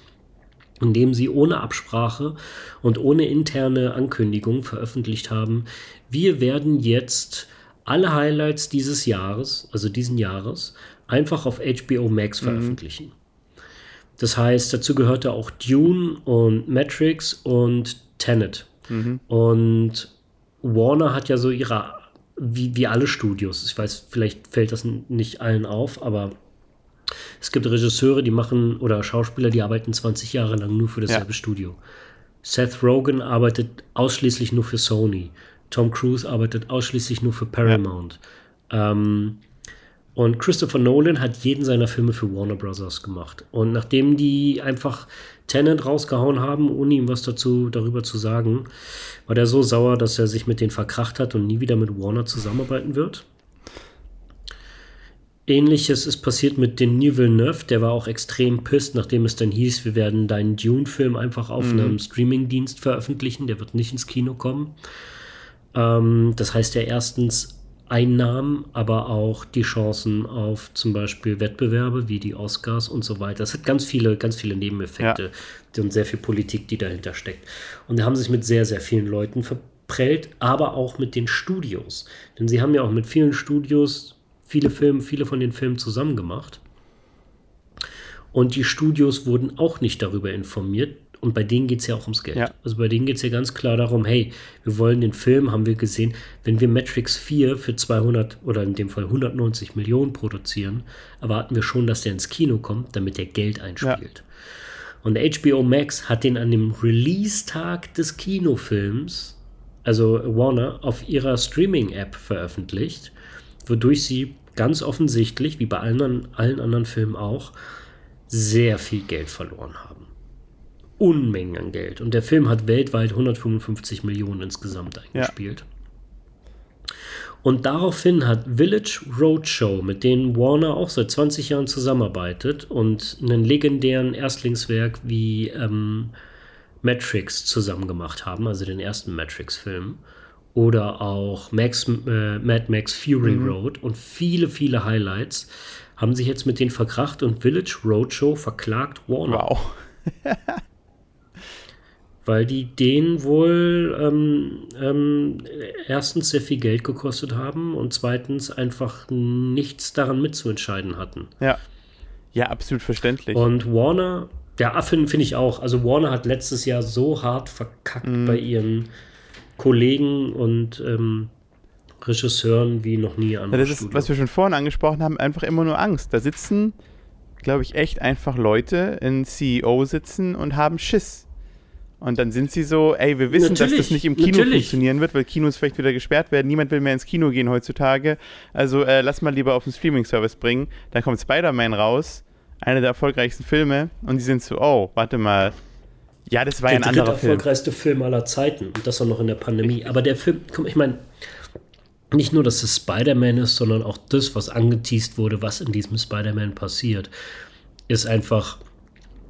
indem sie ohne Absprache und ohne interne Ankündigung veröffentlicht haben, wir werden jetzt alle Highlights dieses Jahres, also diesen Jahres, einfach auf HBO Max veröffentlichen. Das heißt, dazu gehörte auch Dune und Matrix und Tenet. Und Warner hat ja so ihre, wie, wie alle Studios, ich weiß, vielleicht fällt das nicht allen auf, aber es gibt Regisseure, die machen, oder Schauspieler, die arbeiten 20 Jahre lang nur für dasselbe Ja. Studio. Seth Rogen arbeitet ausschließlich nur für Sony. Tom Cruise arbeitet ausschließlich nur für Paramount. Ähm, und Christopher Nolan hat jeden seiner Filme für Warner Bros. gemacht. Und nachdem die einfach Tenet rausgehauen haben, ohne ihm was dazu darüber zu sagen, war der so sauer, dass er sich mit denen verkracht hat und nie wieder mit Warner zusammenarbeiten wird. Ähnliches ist passiert mit dem Denis Villeneuve, der war auch extrem pisst, nachdem es dann hieß, wir werden deinen Dune-Film einfach auf einem Streaming-Dienst veröffentlichen, der wird nicht ins Kino kommen. Ähm, das heißt ja erstens Einnahmen, aber auch die Chancen auf zum Beispiel Wettbewerbe wie die Oscars und so weiter. Das hat ganz viele, ganz viele Nebeneffekte und sehr viel Politik, die dahinter steckt. Und da haben sich mit sehr, sehr vielen Leuten verprellt, aber auch mit den Studios. Denn sie haben ja auch mit vielen Studios viele Filme, viele von den Filmen zusammen gemacht. Und die Studios wurden auch nicht darüber informiert. Und bei denen geht es ja auch ums Geld. Ja. Also bei denen geht es ja ganz klar darum, hey, wir wollen den Film, haben wir gesehen, wenn wir Matrix 4 für 200 oder in dem Fall 190 Millionen produzieren, erwarten wir schon, dass der ins Kino kommt, damit der Geld einspielt. Und HBO Max hat den an dem Release-Tag des Kinofilms, also Warner, auf ihrer Streaming-App veröffentlicht, wodurch sie ganz offensichtlich, wie bei allen, allen anderen Filmen auch, sehr viel Geld verloren haben. Unmengen an Geld. Und der Film hat weltweit 155 Millionen insgesamt eingespielt. Ja. Und daraufhin hat Village Roadshow, mit denen Warner auch seit 20 Jahren zusammenarbeitet und einen legendären Erstlingswerk wie ähm, Matrix zusammen gemacht haben, also den ersten Matrix-Film. Oder auch Max, äh, Mad Max Fury mhm. Road und viele, viele Highlights haben sich jetzt mit denen verkracht und Village Roadshow verklagt Warner. Wow. (laughs) weil die denen wohl ähm, ähm, erstens sehr viel Geld gekostet haben und zweitens einfach nichts daran mitzuentscheiden hatten. Ja. Ja, absolut verständlich. Und Warner, ja, finde find ich auch. Also Warner hat letztes Jahr so hart verkackt mm. bei ihren Kollegen und ähm, Regisseuren wie noch nie an. Ja, das ist, was wir schon vorhin angesprochen haben, einfach immer nur Angst. Da sitzen, glaube ich, echt einfach Leute in CEO sitzen und haben Schiss. Und dann sind sie so, ey, wir wissen, natürlich, dass das nicht im Kino natürlich. funktionieren wird, weil Kinos vielleicht wieder gesperrt werden. Niemand will mehr ins Kino gehen heutzutage. Also äh, lass mal lieber auf den Streaming-Service bringen. Dann kommt Spider-Man raus, einer der erfolgreichsten Filme. Und die sind so, oh, warte mal. Ja, das war der ein anderer Film. Der erfolgreichste Film aller Zeiten. Und das auch noch in der Pandemie. Aber der Film, komm, ich meine, nicht nur, dass es Spider-Man ist, sondern auch das, was angeteased wurde, was in diesem Spider-Man passiert, ist einfach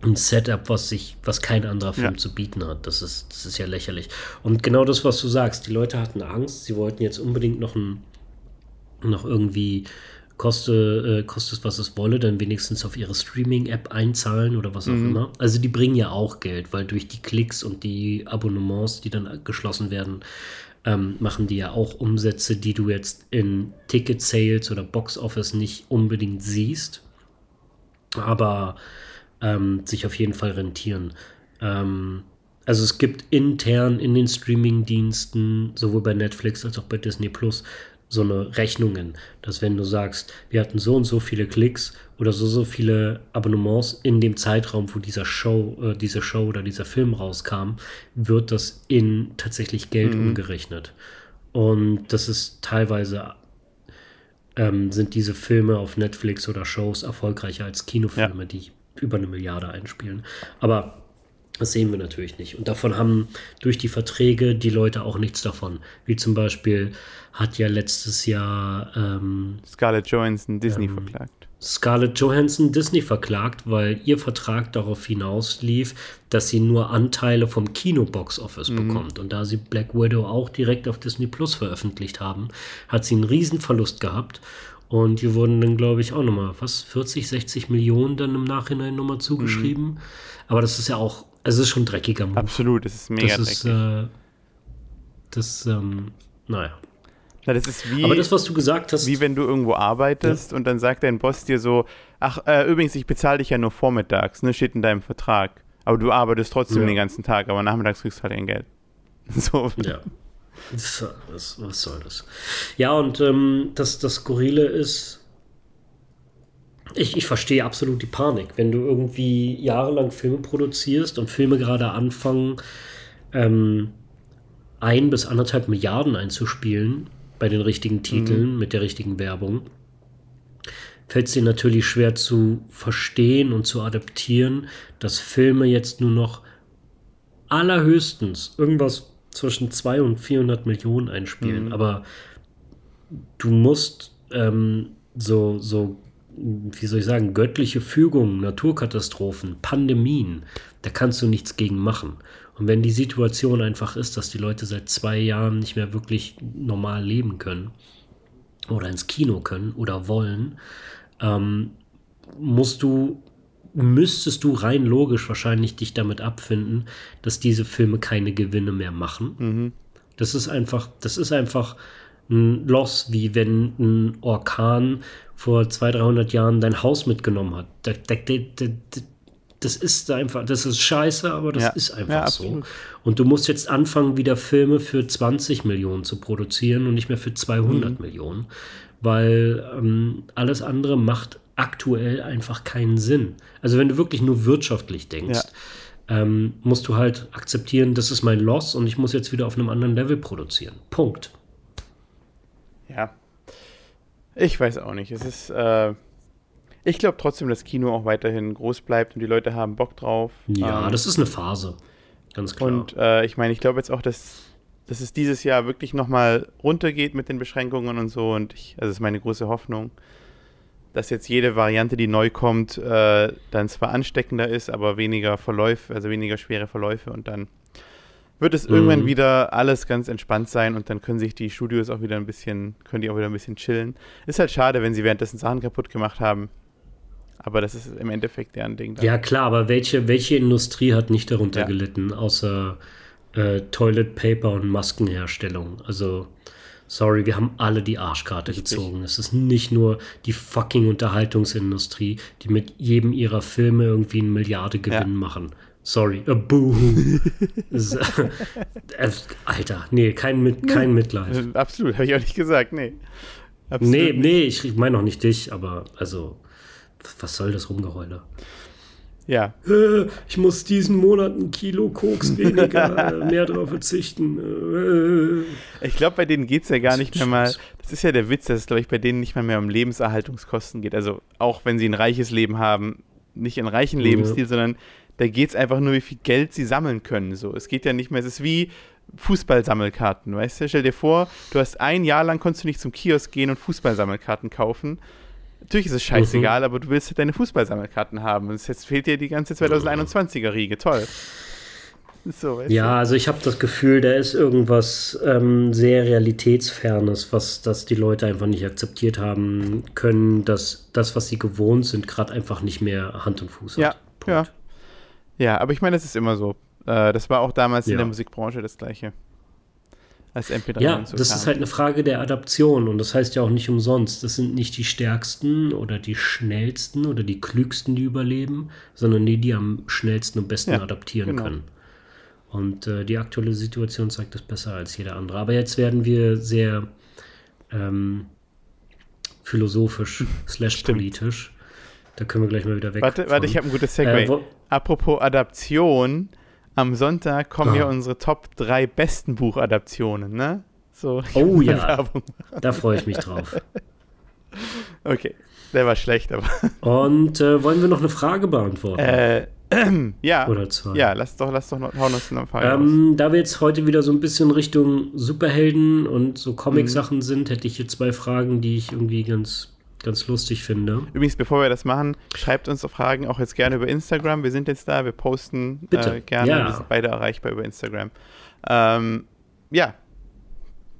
ein Setup, was sich, was kein anderer Film ja. zu bieten hat. Das ist, das ist ja lächerlich. Und genau das, was du sagst, die Leute hatten Angst, sie wollten jetzt unbedingt noch ein, noch irgendwie koste, äh, kostet was es wolle, dann wenigstens auf ihre Streaming-App einzahlen oder was auch mhm. immer. Also die bringen ja auch Geld, weil durch die Klicks und die Abonnements, die dann geschlossen werden, ähm, machen die ja auch Umsätze, die du jetzt in Ticket-Sales oder Box-Office nicht unbedingt siehst. Aber ähm, sich auf jeden Fall rentieren. Ähm, also es gibt intern in den Streaming-Diensten, sowohl bei Netflix als auch bei Disney Plus, so eine Rechnungen, dass wenn du sagst, wir hatten so und so viele Klicks oder so so viele Abonnements in dem Zeitraum, wo dieser Show, äh, diese Show oder dieser Film rauskam, wird das in tatsächlich Geld mhm. umgerechnet. Und das ist teilweise ähm, sind diese Filme auf Netflix oder Shows erfolgreicher als Kinofilme, ja. die über eine Milliarde einspielen. Aber das sehen wir natürlich nicht. Und davon haben durch die Verträge die Leute auch nichts davon. Wie zum Beispiel hat ja letztes Jahr ähm, Scarlett Johansson Disney ähm, verklagt. Scarlett Johansson Disney verklagt, weil ihr Vertrag darauf hinauslief, dass sie nur Anteile vom Kino-Box-Office mhm. bekommt. Und da sie Black Widow auch direkt auf Disney Plus veröffentlicht haben, hat sie einen Riesenverlust gehabt. Und hier wurden dann, glaube ich, auch nochmal, was, 40, 60 Millionen dann im Nachhinein nochmal zugeschrieben. Mhm. Aber das ist ja auch, also es ist schon dreckiger Move. Absolut, es ist mega das dreckig. Ist, äh, das, ähm, naja. Na, das ist wie, Aber das, was du gesagt hast. Wie wenn du irgendwo arbeitest ja. und dann sagt dein Boss dir so, ach, äh, übrigens, ich bezahle dich ja nur vormittags, ne, steht in deinem Vertrag. Aber du arbeitest trotzdem ja. den ganzen Tag, aber nachmittags kriegst du halt dein Geld. (laughs) So. Ja. Was, was soll das? Ja, und ähm, das, das Skurrile ist, ich, ich verstehe absolut die Panik. Wenn du irgendwie jahrelang Filme produzierst und Filme gerade anfangen, ähm, ein bis anderthalb Milliarden einzuspielen bei den richtigen Titeln mhm. mit der richtigen Werbung, fällt es dir natürlich schwer zu verstehen und zu adaptieren, dass Filme jetzt nur noch allerhöchstens irgendwas zwischen 200 und 400 Millionen einspielen. Mhm. Aber du musst ähm, so, so, wie soll ich sagen, göttliche Fügungen, Naturkatastrophen, Pandemien, da kannst du nichts gegen machen. Und wenn die Situation einfach ist, dass die Leute seit zwei Jahren nicht mehr wirklich normal leben können oder ins Kino können oder wollen, ähm, musst du müsstest du rein logisch wahrscheinlich dich damit abfinden, dass diese Filme keine Gewinne mehr machen. Mhm. Das ist einfach, das ist einfach ein Loss, wie wenn ein Orkan vor 200, 300 Jahren dein Haus mitgenommen hat. Das ist einfach, das ist scheiße, aber das ja. ist einfach ja, so. Und du musst jetzt anfangen, wieder Filme für 20 Millionen zu produzieren und nicht mehr für 200 mhm. Millionen, weil ähm, alles andere macht aktuell einfach keinen Sinn. Also wenn du wirklich nur wirtschaftlich denkst, ja. ähm, musst du halt akzeptieren, das ist mein Loss und ich muss jetzt wieder auf einem anderen Level produzieren. Punkt. Ja. Ich weiß auch nicht. Es ist, äh, Ich glaube trotzdem, dass Kino auch weiterhin groß bleibt und die Leute haben Bock drauf. Ja, ähm, das ist eine Phase. Ganz klar. Und äh, ich meine, ich glaube jetzt auch, dass, dass es dieses Jahr wirklich nochmal runtergeht mit den Beschränkungen und so. Und ich, also das ist meine große Hoffnung, dass jetzt jede Variante, die neu kommt, äh, dann zwar ansteckender ist, aber weniger Verläufe, also weniger schwere Verläufe und dann wird es irgendwann Mhm. wieder alles ganz entspannt sein und dann können sich die Studios auch wieder ein bisschen, können die auch wieder ein bisschen chillen. Ist halt schade, wenn sie währenddessen Sachen kaputt gemacht haben. Aber das ist im Endeffekt deren Ding. dann. Ja, klar, aber welche, welche Industrie hat nicht darunter Ja. gelitten, außer äh, Toilet Paper und Maskenherstellung? Also, sorry, wir haben alle die Arschkarte Richtig. gezogen. Es ist nicht nur die fucking Unterhaltungsindustrie, die mit jedem ihrer Filme irgendwie einen Milliardegewinn Ja. machen. Sorry, boo. Es, äh, (laughs) äh, Alter, nee, kein, mit, kein Mitleid. Äh, Absolut, habe ich auch nicht gesagt, nee. Absolut Nee, nicht. nee, ich meine auch nicht dich, aber also, was soll das Rumgeheule? Ja, ich muss diesen Monat ein Kilo Koks weniger, (laughs) äh, mehr drauf verzichten. Äh, ich glaube, bei denen geht es ja gar nicht mehr mal. Das ist ja der Witz, dass es, glaube ich, bei denen nicht mal mehr um Lebenserhaltungskosten geht. Also auch wenn sie ein reiches Leben haben, nicht einen reichen Ja. Lebensstil, sondern da geht es einfach nur, wie viel Geld sie sammeln können. So, es geht ja nicht mehr, es ist wie Fußballsammelkarten, weißt du? Stell dir vor, du hast ein Jahr lang konntest du nicht zum Kiosk gehen und Fußballsammelkarten kaufen. Natürlich ist es scheißegal, aber du willst halt deine Fußballsammelkarten haben. Und jetzt fehlt dir die ganze 2021er-Riege. Toll. So, ja, also ich habe das Gefühl, da ist irgendwas ähm, sehr realitätsfernes, was das die Leute einfach nicht akzeptiert haben können, dass das, was sie gewohnt sind, gerade einfach nicht mehr Hand und Fuß Ja, hat. ja. Ja, aber ich meine, das ist immer so. Äh, das war auch damals in Ja. der Musikbranche das Gleiche. Als MP3 Ja, das ist halt eine Frage der Adaption und das heißt ja auch nicht umsonst. Das sind nicht die stärksten oder die schnellsten oder die klügsten, die überleben, sondern die, die am schnellsten und besten Ja, adaptieren genau. können. Und äh, die aktuelle Situation zeigt das besser als jeder andere. Aber jetzt werden wir sehr ähm, philosophisch (laughs) slash politisch. Da können wir gleich mal wieder weg. Warte, warte, ich habe ein gutes Segway. Äh, Apropos Adaption, am Sonntag kommen Ah. hier unsere Top 3 besten Buchadaptionen, ne? So, Oh (laughs) ja. Da freue ich mich drauf. (laughs) Okay, der war schlecht, aber. (laughs) Und äh, wollen wir noch eine Frage beantworten? Äh, (clears throat) ja. Oder zwei? Ja, lass doch, lass doch noch, hau noch ein paar raus. Ähm, da wir jetzt heute wieder so ein bisschen Richtung Superhelden und so Mhm. Comic-Sachen sind, hätte ich hier zwei Fragen, die ich irgendwie ganz, ganz lustig finde. Übrigens, bevor wir das machen, schreibt uns Fragen auch jetzt gerne über Instagram. Wir sind jetzt da, wir posten Bitte. Äh, gerne. Ja. Wir sind beide erreichbar über Instagram. Ähm, ja,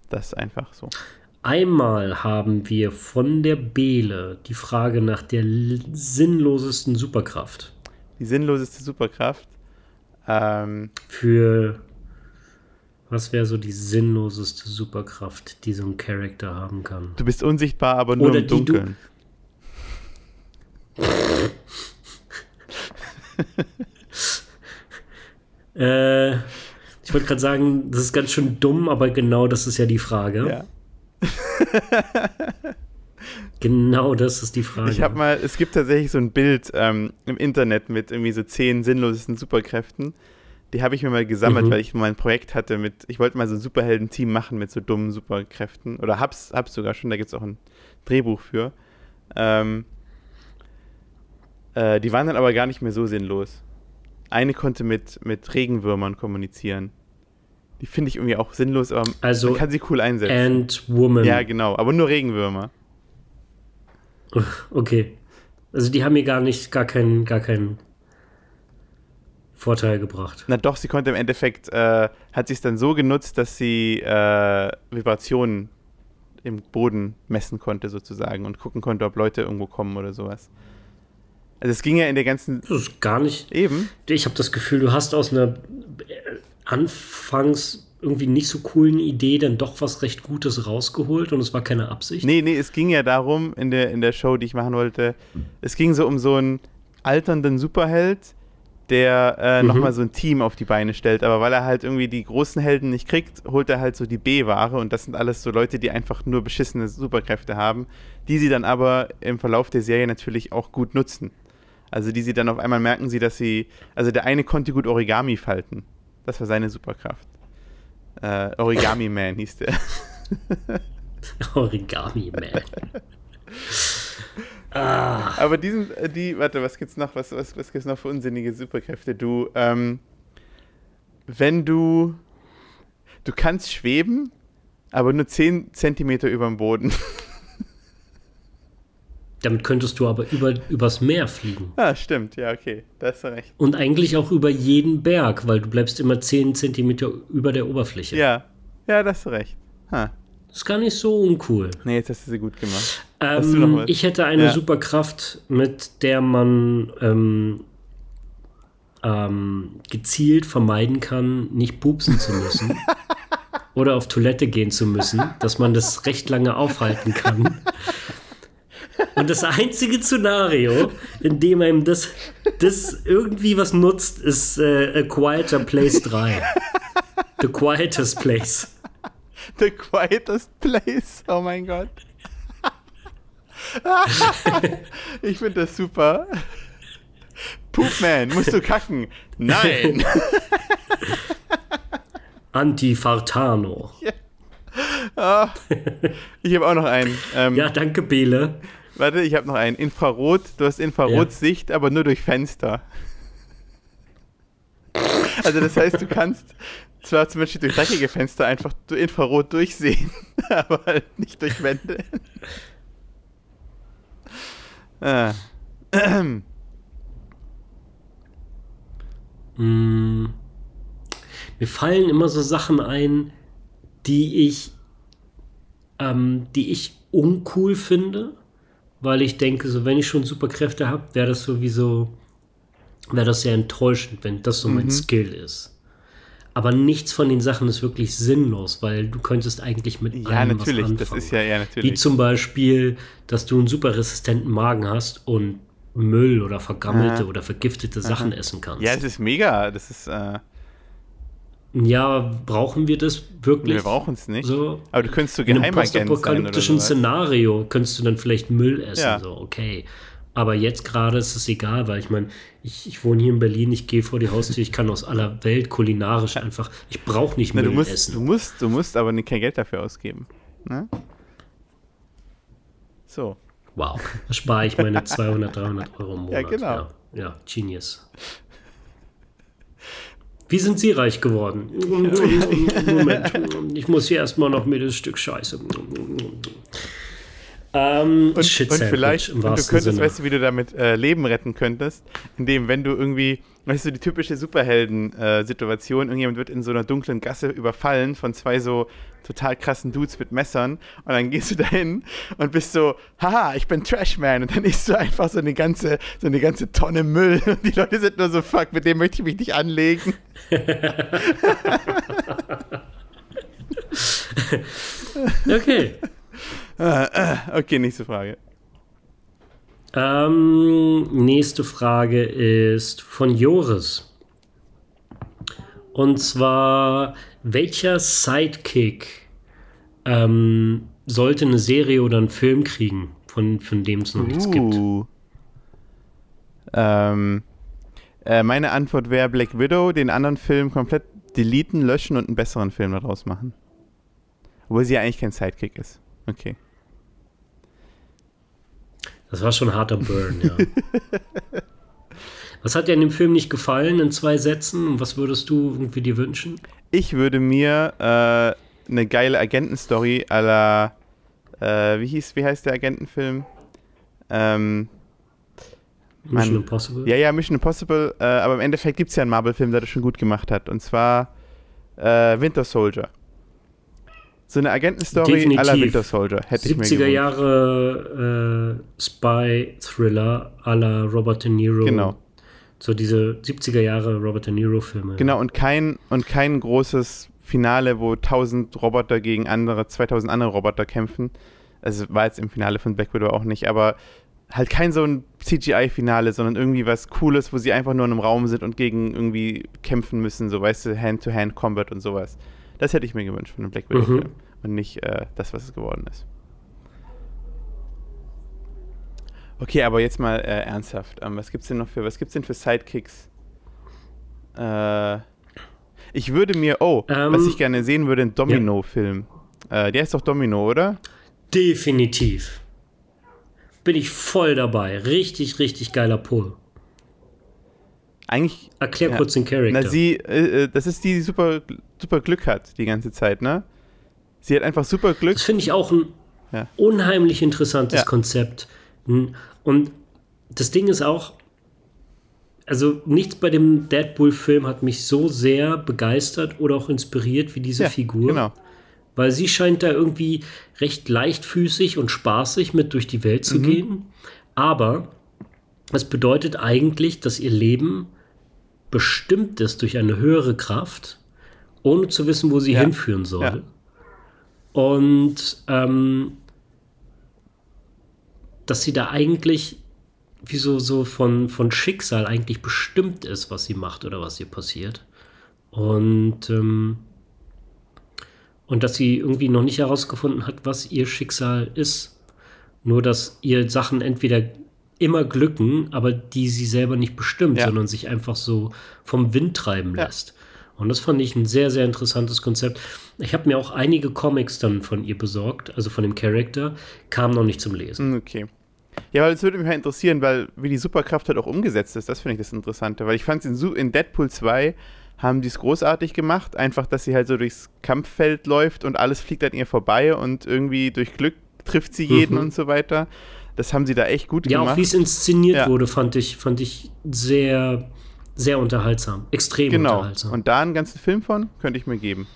das ist einfach so. Einmal haben wir von der Bele die Frage nach der sinnlosesten Superkraft. Die sinnloseste Superkraft. Ähm, Für was wäre so die sinnloseste Superkraft, die so ein Charakter haben kann? du bist unsichtbar, aber nur Oder im du- Dunkeln. (laughs) Äh, ich wollte gerade sagen, das ist ganz schön dumm, aber genau das ist ja die Frage. Ja. (laughs) Genau das ist die Frage. Ich habe mal, es gibt tatsächlich so ein Bild ähm, im Internet mit irgendwie so zehn sinnlosesten Superkräften. Die habe ich mir mal gesammelt, Mhm. weil ich mal ein Projekt hatte mit, ich wollte mal so ein Superhelden-Team machen mit so dummen Superkräften. Oder hab's, hab's sogar schon, da gibt es auch ein Drehbuch für. Ähm, äh, die waren dann aber gar nicht mehr so sinnlos. Eine konnte mit, mit Regenwürmern kommunizieren. Die finde ich irgendwie auch sinnlos, aber Also man kann sie cool einsetzen. Ant-Woman. ja, genau, aber nur Regenwürmer. Okay. Also die haben mir gar nicht, gar keinen, gar keinen Vorteil gebracht. Na doch, sie konnte im Endeffekt, äh, hat sie es dann so genutzt, dass sie äh, Vibrationen im Boden messen konnte sozusagen und gucken konnte, ob Leute irgendwo kommen oder sowas. Also es ging ja in der ganzen Das ist gar nicht. eben. Ich habe das Gefühl, du hast aus einer äh, anfangs irgendwie nicht so coolen Idee dann doch was recht Gutes rausgeholt und es war keine Absicht. Nee, nee, es ging ja darum in der, in der Show, die ich machen wollte, es ging so um so einen alternden Superheld, der äh, Mhm. nochmal so ein Team auf die Beine stellt. Aber weil er halt irgendwie die großen Helden nicht kriegt, holt er halt so die B-Ware und das sind alles so Leute, die einfach nur beschissene Superkräfte haben, die sie dann aber im Verlauf der Serie natürlich auch gut nutzen. Also die sie dann auf einmal merken sie, dass sie, also der eine konnte gut Origami falten. Das war seine Superkraft. Äh, Origami (laughs) Man hieß der. Origami Man. (laughs) Ah, Aber diesen, äh, die, warte, was gibt's noch? Was, was, was gibt's noch für unsinnige Superkräfte? Du, ähm, wenn du, du kannst schweben, aber nur 10 Zentimeter über dem Boden. (laughs) damit könntest du aber über, übers Meer fliegen. ah, stimmt, ja, okay, da hast du recht. Und eigentlich auch über jeden Berg, weil du bleibst immer 10 Zentimeter über der Oberfläche. Ja, ja, da hast du recht. Ha. Das ist gar nicht so uncool. Nee, jetzt hast du sie gut gemacht. Ähm, ich hätte eine Ja. Superkraft, mit der man ähm, ähm, gezielt vermeiden kann, nicht pupsen zu müssen (laughs) oder auf Toilette gehen zu müssen, dass man das recht lange aufhalten kann. Und das einzige Szenario, in dem einem das, das irgendwie was nutzt, ist äh, A Quieter Place 3. The Quietest Place. The quietest place. Oh mein Gott. (laughs) ich finde das super. Poopman, musst du kacken? Nein. (laughs) Antifartano. Ich habe auch noch einen. Ähm, Ja, danke, Bele. Warte, ich habe noch einen. Infrarot. Du hast Infrarotsicht, aber nur durch Fenster. Also das heißt, du kannst zwar zum Beispiel durch dreckige Fenster einfach Infrarot durchsehen, (laughs) aber halt nicht durch Wände. Ah. Mm. Mir fallen immer so Sachen ein, die ich, ähm, die ich uncool finde, weil ich denke, so wenn ich schon Superkräfte habe, wäre das sowieso, wäre das sehr enttäuschend, wenn das so mein Skill ist. Aber nichts von den Sachen ist wirklich sinnlos, weil du könntest eigentlich mit Ja, allem natürlich. was Das anfangen. ist ja, ja Wie natürlich. zum Beispiel, dass du einen super resistenten Magen hast und Müll oder vergammelte Aha. oder vergiftete Sachen essen kannst. Ja, es ist mega. Das ist, äh, Ja, brauchen wir das wirklich? wir brauchen es nicht. So, Aber du könntest so in einem Geheimagent sein oder postapokalyptischen. Szenario könntest du dann vielleicht Müll essen, Ja. so, okay. Aber jetzt gerade ist es egal, weil ich meine, ich, ich wohne hier in Berlin, ich gehe vor die Haustür, ich kann aus aller Welt kulinarisch einfach, ich brauche nicht du, musst, essen. du, musst, du musst aber kein Geld dafür ausgeben. Ne? So. Wow, da spare ich meine 200, 300 Euro im Monat. Ja, genau. Ja, ja genius. Wie sind Sie reich geworden? Moment, ich muss hier erstmal noch mir das Stück Scheiße. Ähm, Und, Shit und vielleicht, und du könntest, Sinne. weißt du, wie du damit äh, Leben retten könntest, indem, wenn du irgendwie, weißt du, die typische Superhelden-Situation, irgendjemand wird in so einer dunklen Gasse überfallen von zwei so total krassen Dudes mit Messern und dann gehst du dahin und bist so, haha, ich bin Trashman und dann isst du einfach so eine ganze, so eine ganze Tonne Müll (laughs) und die Leute sind nur so, fuck, mit dem möchte ich mich nicht anlegen. (laughs) (laughs) Okay. Okay, nächste Frage. Ähm, nächste Frage ist von Joris. Und zwar, welcher Sidekick ähm, sollte eine Serie oder einen Film kriegen, von, von dem es noch nichts gibt? Uh. Ähm, äh, meine Antwort wäre Black Widow, den anderen Film komplett deleten, löschen und einen besseren Film daraus machen. Obwohl sie ja eigentlich kein Sidekick ist. Okay. Das war schon harter Burn, ja. was hat dir in dem Film nicht gefallen in zwei Sätzen? Und was würdest du irgendwie dir wünschen? Ich würde mir äh, eine geile Agentenstory la, äh, wie hieß, wie heißt der Agentenfilm? Ähm, Mission Mann. Impossible? ja, ja, Mission Impossible, äh, aber im Endeffekt gibt es ja einen Marvel-Film, der das schon gut gemacht hat. Und zwar äh, Winter Soldier. So eine Agentenstory la. Winter Soldier hätte ich mir 70er gewünscht. Jahre äh, Spy-Thriller la Robert De Niro. Genau. So diese 70er Jahre Robert De Niro-Filme. Genau, und kein, und kein großes Finale, wo 1000 Roboter gegen andere, 2000 andere Roboter kämpfen. Also war jetzt im Finale von Black Widow auch nicht, aber halt kein so ein CGI-Finale, sondern irgendwie was Cooles, wo sie einfach nur in einem Raum sind und gegen irgendwie kämpfen müssen, so weißt du, Hand-to-Hand-Combat und sowas. Das hätte ich mir gewünscht von einem Black Widow-Film Mhm. und nicht äh, das, was es geworden ist. Okay, aber jetzt mal äh, ernsthaft. Ähm, was gibt's denn noch für, was gibt's denn für Sidekicks? Äh, ich würde mir, oh, Ähm, was ich gerne sehen würde, ein Domino-Film. Äh, der ist doch Domino, oder? Definitiv. bin ich voll dabei. Richtig, richtig geiler Pull. Eigentlich. Erklär ja, kurz den Charakter. Na, sie, äh, äh, das ist die, die super, super Glück hat die ganze Zeit, ne? Sie hat einfach super Glück. Das finde ich auch ein ja. unheimlich interessantes ja. Konzept. Und das Ding ist auch, also nichts bei dem Deadpool-Film hat mich so sehr begeistert oder auch inspiriert wie diese Figur. Genau. Weil sie scheint da irgendwie recht leichtfüßig und spaßig mit durch die Welt zu mhm. gehen. Aber es bedeutet eigentlich, dass ihr Leben bestimmt ist durch eine höhere Kraft, ohne zu wissen, wo sie ja. hinführen soll. Ja. Und ähm, dass sie da eigentlich wie so, so von, von Schicksal eigentlich bestimmt ist, was sie macht oder was ihr passiert. Und, ähm, und dass sie irgendwie noch nicht herausgefunden hat, was ihr Schicksal ist. Nur, dass ihr Sachen entweder immer glücken, aber die sie selber nicht bestimmt, ja. sondern sich einfach so vom Wind treiben lässt. Ja. Und das fand ich ein sehr, sehr interessantes Konzept. Ich habe mir auch einige Comics dann von ihr besorgt, also von dem Charakter, kam noch nicht zum Lesen. Okay. Ja, weil es würde mich mal interessieren, weil wie die Superkraft halt auch umgesetzt ist, das finde ich das Interessante. Weil ich fand es in, in, Deadpool 2 haben die es großartig gemacht, einfach, dass sie halt so durchs Kampffeld läuft und alles fliegt an ihr vorbei und irgendwie durch Glück trifft sie jeden mhm. und so weiter. Das haben sie da echt gut ja, gemacht. Ja, auch wie es inszeniert ja. wurde, fand ich, fand ich sehr, sehr unterhaltsam. Extrem genau. unterhaltsam. Und da einen ganzen Film von könnte ich mir geben.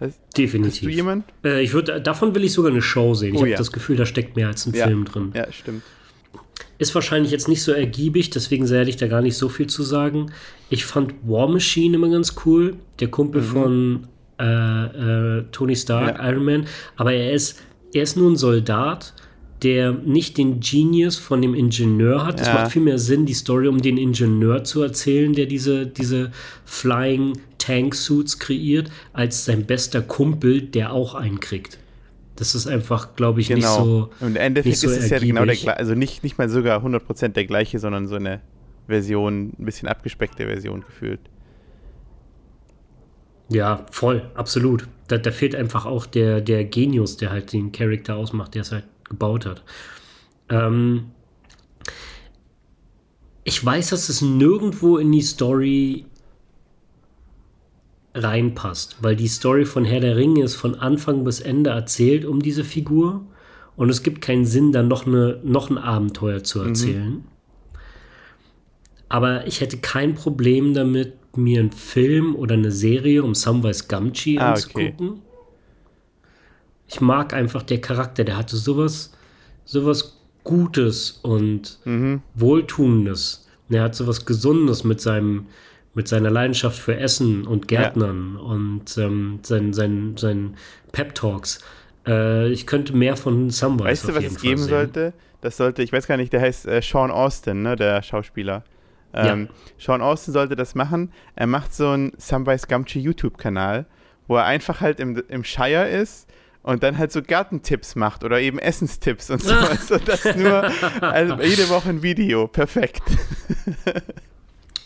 Hast, Definitiv. Hast du jemand? Äh, ich würd, davon will ich sogar eine Show sehen. Ich oh, habe ja. das Gefühl, da steckt mehr als ein. Film drin. Ja, stimmt. Ist wahrscheinlich jetzt nicht so ergiebig, deswegen werde ich da gar nicht so viel zu sagen. Ich fand War Machine immer ganz cool, der Kumpel mhm. von äh, äh, Tony Stark, ja. Iron Man. Aber er ist, er ist nur ein Soldat, der nicht den Genius von dem Ingenieur hat. Es ja. macht viel mehr Sinn, die Story um den Ingenieur zu erzählen, der diese, diese Flying Tank-Suits kreiert, als sein bester Kumpel, der auch einen kriegt. Das ist einfach, glaube ich, genau. nicht so. Und im Endeffekt so ist es ergiebig. ja genau der gleiche, also nicht, nicht mal sogar 100% der gleiche, sondern so eine Version, ein bisschen abgespeckte Version gefühlt. Ja, voll, absolut. Da, da fehlt einfach auch der, der Genius, der halt den Charakter ausmacht, der es halt gebaut hat. Ähm, ich weiß, dass es nirgendwo in die Story reinpasst, weil die Story von Herr der Ringe ist von Anfang bis Ende erzählt um diese Figur und es gibt keinen Sinn, dann noch, eine, noch ein Abenteuer zu mhm. erzählen. Mhm. Aber ich hätte kein Problem damit, mir einen Film oder eine Serie um Samwise Gamgee ah, anzugucken. Okay. Ich mag einfach der Charakter, der hatte sowas, sowas Gutes und mhm. Wohltuendes. Er hat sowas Gesundes mit seinem, mit seiner Leidenschaft für Essen und Gärtnern ja. und ähm, seinen sein, sein Pep-Talks. Äh, ich könnte mehr von Samwise Weißt du, was es geben sehen. sollte? Das sollte, ich weiß gar nicht, der heißt äh, Sean Austin, ne, der Schauspieler. Ähm, ja. Sean Austin sollte das machen. Er macht so einen Samwise Gamgee YouTube-Kanal, wo er einfach halt im, im Shire ist und dann halt so Gartentipps macht oder eben Essenstipps und so. also das nur also (laughs) jede Woche ein Video. Perfekt.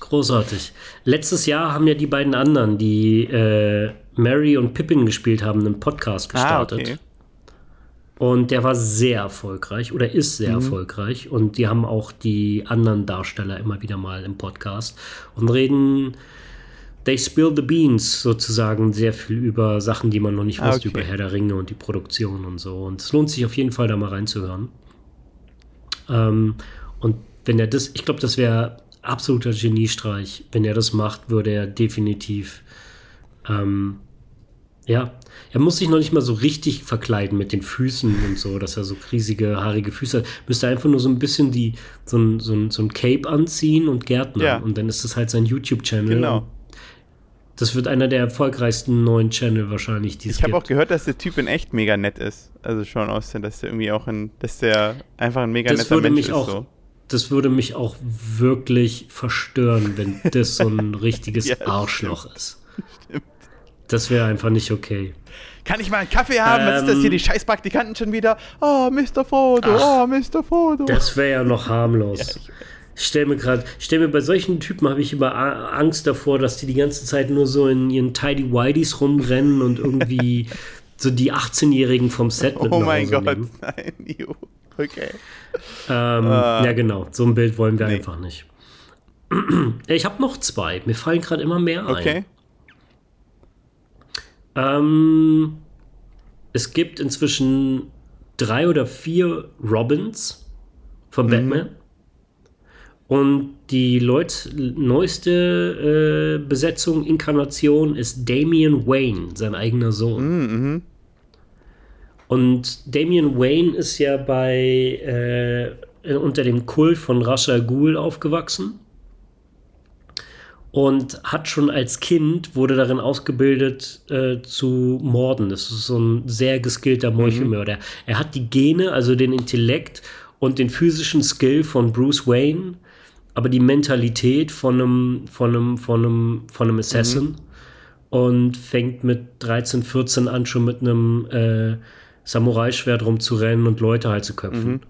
Großartig. Letztes Jahr haben ja die beiden anderen, die äh, Mary und Pippin gespielt haben, einen Podcast gestartet. Ah, okay. Und der war sehr erfolgreich oder ist sehr mhm. erfolgreich. Und die haben auch die anderen Darsteller immer wieder mal im Podcast und reden, they spill the beans sozusagen sehr viel über Sachen, die man noch nicht ah, wusste, okay. über Herr der Ringe und die Produktion und so. Und es lohnt sich auf jeden Fall, da mal reinzuhören. Ähm, und wenn er das, ich glaube, das wäre absoluter Geniestreich. Wenn er das macht, würde er definitiv, ähm, ja, er muss sich noch nicht mal so richtig verkleiden mit den Füßen und so, dass er so riesige, haarige Füße hat. Müsste einfach nur so ein bisschen die, so ein, so ein, so ein Cape anziehen und Gärtner. Ja. Und dann ist das halt sein YouTube-Channel. Genau. Das wird einer der erfolgreichsten neuen Channel wahrscheinlich, die es Ich habe auch gehört, dass der Typ in echt mega nett ist. Also Sean Austin, dass der irgendwie auch ein, dass der einfach ein mega das netter würde Mensch mich ist. Auch, so das würde mich auch wirklich verstören, wenn (laughs) das so ein richtiges ja, Arschloch stimmt. ist. Stimmt. Das wäre einfach nicht okay. Kann ich mal einen Kaffee haben? Ähm, Was ist das hier? Ähm, die Scheißpraktikanten schon wieder? Oh, Mr. Foto, ach, oh, Mr. Foto. Das wäre ja noch harmlos. Ja, stelle mir gerade, stell mir bei solchen Typen habe ich immer Angst davor, dass die die ganze Zeit nur so in ihren Tidy Whiteys rumrennen und irgendwie (laughs) so die 18-Jährigen vom Set mit Oh mein Gott, nehmen. nein, (laughs) jo. Okay. Ähm, Ah. Ja, genau. So ein Bild wollen wir Nee. einfach nicht. (clears throat) Ich habe noch zwei. Mir fallen gerade immer mehr ein. Okay. Ähm, es gibt inzwischen drei oder vier Robins von Mhm. Batman. Und die Leut neueste äh, Besetzung, Inkarnation ist Damian Wayne, sein eigener Sohn. Mhm, Und Damian Wayne ist ja bei äh, unter dem Kult von Ra's al Ghul aufgewachsen und hat schon als Kind wurde darin ausgebildet äh, zu morden. Das ist so ein sehr geskillter Meuchelmörder. Er hat die Gene, also den Intellekt und den physischen Skill von Bruce Wayne, aber die Mentalität von einem von einem von einem von einem Assassin und fängt mit 13, 14 an schon mit einem äh, Samurai-Schwert rumzurennen und Leute halt zu köpfen.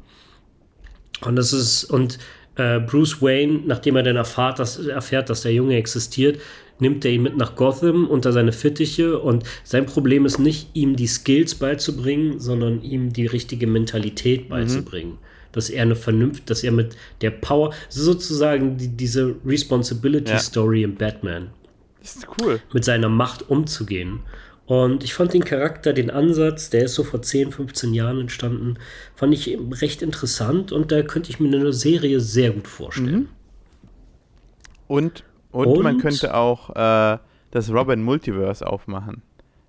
Und das ist, und äh, Bruce Wayne, nachdem er dann erfahrt, dass, erfährt, dass der Junge existiert, nimmt er ihn mit nach Gotham unter seine Fittiche und sein Problem ist nicht, ihm die Skills beizubringen, sondern ihm die richtige Mentalität beizubringen. Dass er eine Vernunft, dass er mit der Power, sozusagen die, diese Responsibility-Story im Batman Das ist cool. mit seiner Macht umzugehen. Und ich fand den Charakter, den Ansatz, der ist so vor 10, 15 Jahren entstanden, fand ich recht interessant und da könnte ich mir eine Serie sehr gut vorstellen. Und, und, Und? man könnte auch äh, das Robin Multiverse aufmachen.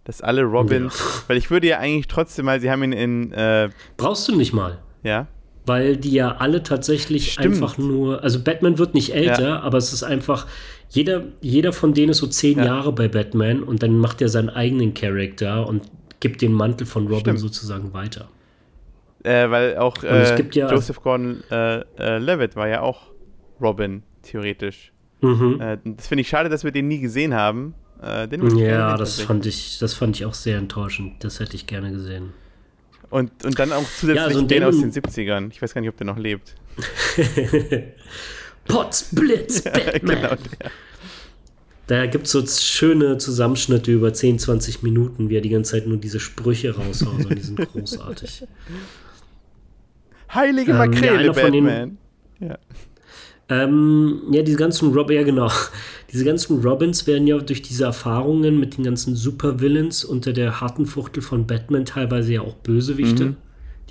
Dass alle Robins, weil ich würde ja eigentlich trotzdem mal, sie haben ihn in, äh, Brauchst du nicht mal, ja, weil die ja alle tatsächlich Stimmt. einfach nur, also Batman wird nicht älter, Ja. aber es ist einfach, jeder, jeder von denen ist so zehn Ja. Jahre bei Batman und dann macht er seinen eigenen Charakter und gibt den Mantel von Robin Stimmt. sozusagen weiter. äh, weil auch es äh, gibt ja- Joseph Gordon-Levitt war ja auch Robin, theoretisch. Mhm. Äh, das finde ich schade, dass wir den nie gesehen haben. Äh, Ja, das fand ich, das fand ich auch sehr enttäuschend. Das hätte ich gerne gesehen. Und, und dann auch zusätzlich Ja, so den aus den 70ern. Ich weiß gar nicht, ob der noch lebt. (laughs) Potz, Blitz, (laughs) Batman. genau, Da gibt es so schöne Zusammenschnitte über 10, 20 Minuten, wie er die ganze Zeit nur diese Sprüche raushaut und die sind großartig. Heilige Ähm, ja, Makrele, einer von den- Batman. Ja. Ähm, ja, diese ganzen Rob, ja genau. (laughs) Diese ganzen Robins werden ja durch diese Erfahrungen mit den ganzen Supervillains unter der harten Fuchtel von Batman teilweise ja auch Bösewichte. Mhm.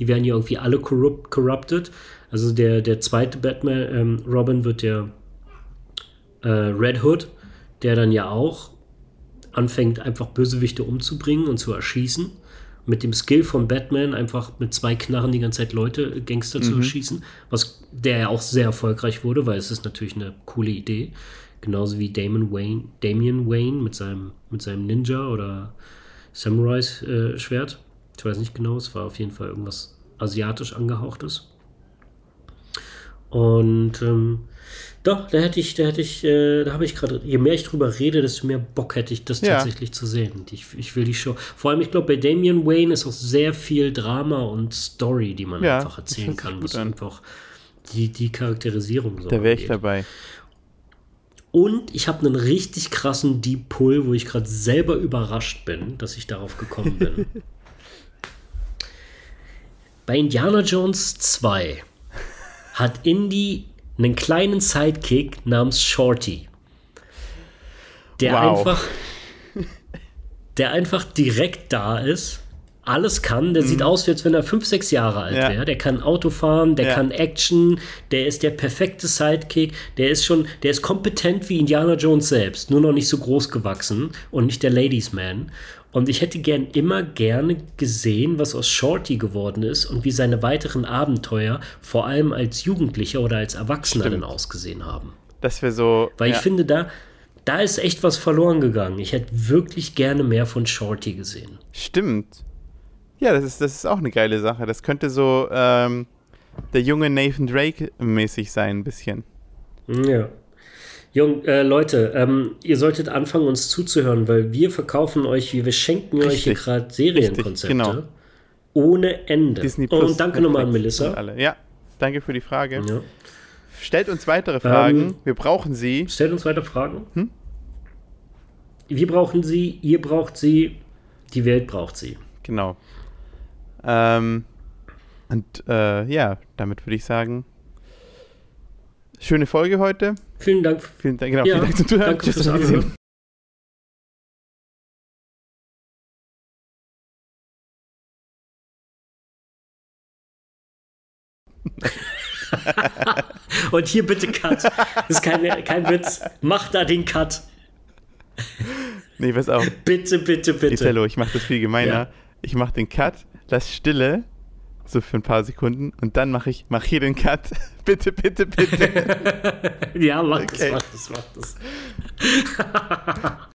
Die werden ja irgendwie alle corrupt, corrupted. Also der, der zweite Batman, ähm, Robin wird der äh, Red Hood, der dann ja auch anfängt, einfach Bösewichte umzubringen und zu erschießen. Mit dem Skill von Batman einfach mit zwei Knarren die ganze Zeit Leute, äh, Gangster zu erschießen. Was der ja auch sehr erfolgreich wurde, weil es ist natürlich eine coole Idee. Genauso wie Damon Wayne, Damian Wayne mit seinem, mit seinem Ninja oder Samurai-Schwert. ich weiß nicht genau, es war auf jeden Fall irgendwas asiatisch angehauchtes. Und ähm, doch, da hätte ich, da hätte ich, äh, da habe ich gerade, je mehr ich drüber rede, desto mehr Bock hätte ich das Ja. tatsächlich zu sehen. Ich, ich will die Show. Vor allem, ich glaube, bei Damian Wayne ist auch sehr viel Drama und Story, die man Ja, einfach das erzählen kann. Was an. einfach die, die Charakterisierung so Da wäre ich dabei. Und ich habe einen richtig krassen Deep Pull, wo ich gerade selber überrascht bin, dass ich darauf gekommen bin. (laughs) Bei Indiana Jones 2 hat Indy einen kleinen Sidekick namens Shorty. Der Wow. einfach der einfach direkt da ist, alles kann, der sieht aus, wie als wenn er fünf, sechs Jahre alt Mhm. Ja. wäre. Der kann Auto fahren, der Ja. kann Action, der ist der perfekte Sidekick, der ist schon, der ist kompetent wie Indiana Jones selbst, nur noch nicht so groß gewachsen und nicht der Ladies Man. Und ich hätte gern immer gerne gesehen, was aus Shorty geworden ist und wie seine weiteren Abenteuer vor allem als Jugendlicher oder als Erwachsener Stimmt. dann ausgesehen haben. Das wäre so. Weil ja. ich finde, da, da ist echt was verloren gegangen. Ich hätte wirklich gerne mehr von Shorty gesehen. Stimmt. Ja, das ist, das ist auch eine geile Sache. Das könnte so ähm, der junge Nathan Drake mäßig sein, ein bisschen. Ja. Jung, äh, Leute, ähm, ihr solltet anfangen, uns zuzuhören, weil wir verkaufen euch, wir schenken euch hier Richtig. gerade Serienkonzepte. genau. Ohne Ende. Disney Plus. Und danke nochmal an Melissa. Alle. Ja, danke für die Frage. Ja. Stellt uns weitere Fragen. Ähm, Wir brauchen sie. Stellt uns weiter Fragen. Hm? Wir brauchen sie, ihr braucht sie, die Welt braucht sie. Genau. Ähm, Und äh, ja, damit würde ich sagen, schöne Folge heute. Vielen Dank. Vielen Dank, genau, ja, vielen Dank zum Zuhören. Danke Tschüss, fürs Wiedersehen. (laughs) Und hier bitte Cut. Das ist keine, kein Witz. Mach da den Cut. Nee, pass auf. Bitte, bitte, bitte. Italo, ich mach das viel gemeiner. Ja. Ich mach den Cut, lass Stille, so für ein paar Sekunden, und dann mache ich, mach hier den Cut. (laughs) bitte, bitte, bitte. (laughs) ja, mach okay. das, mach das, mach das. (laughs)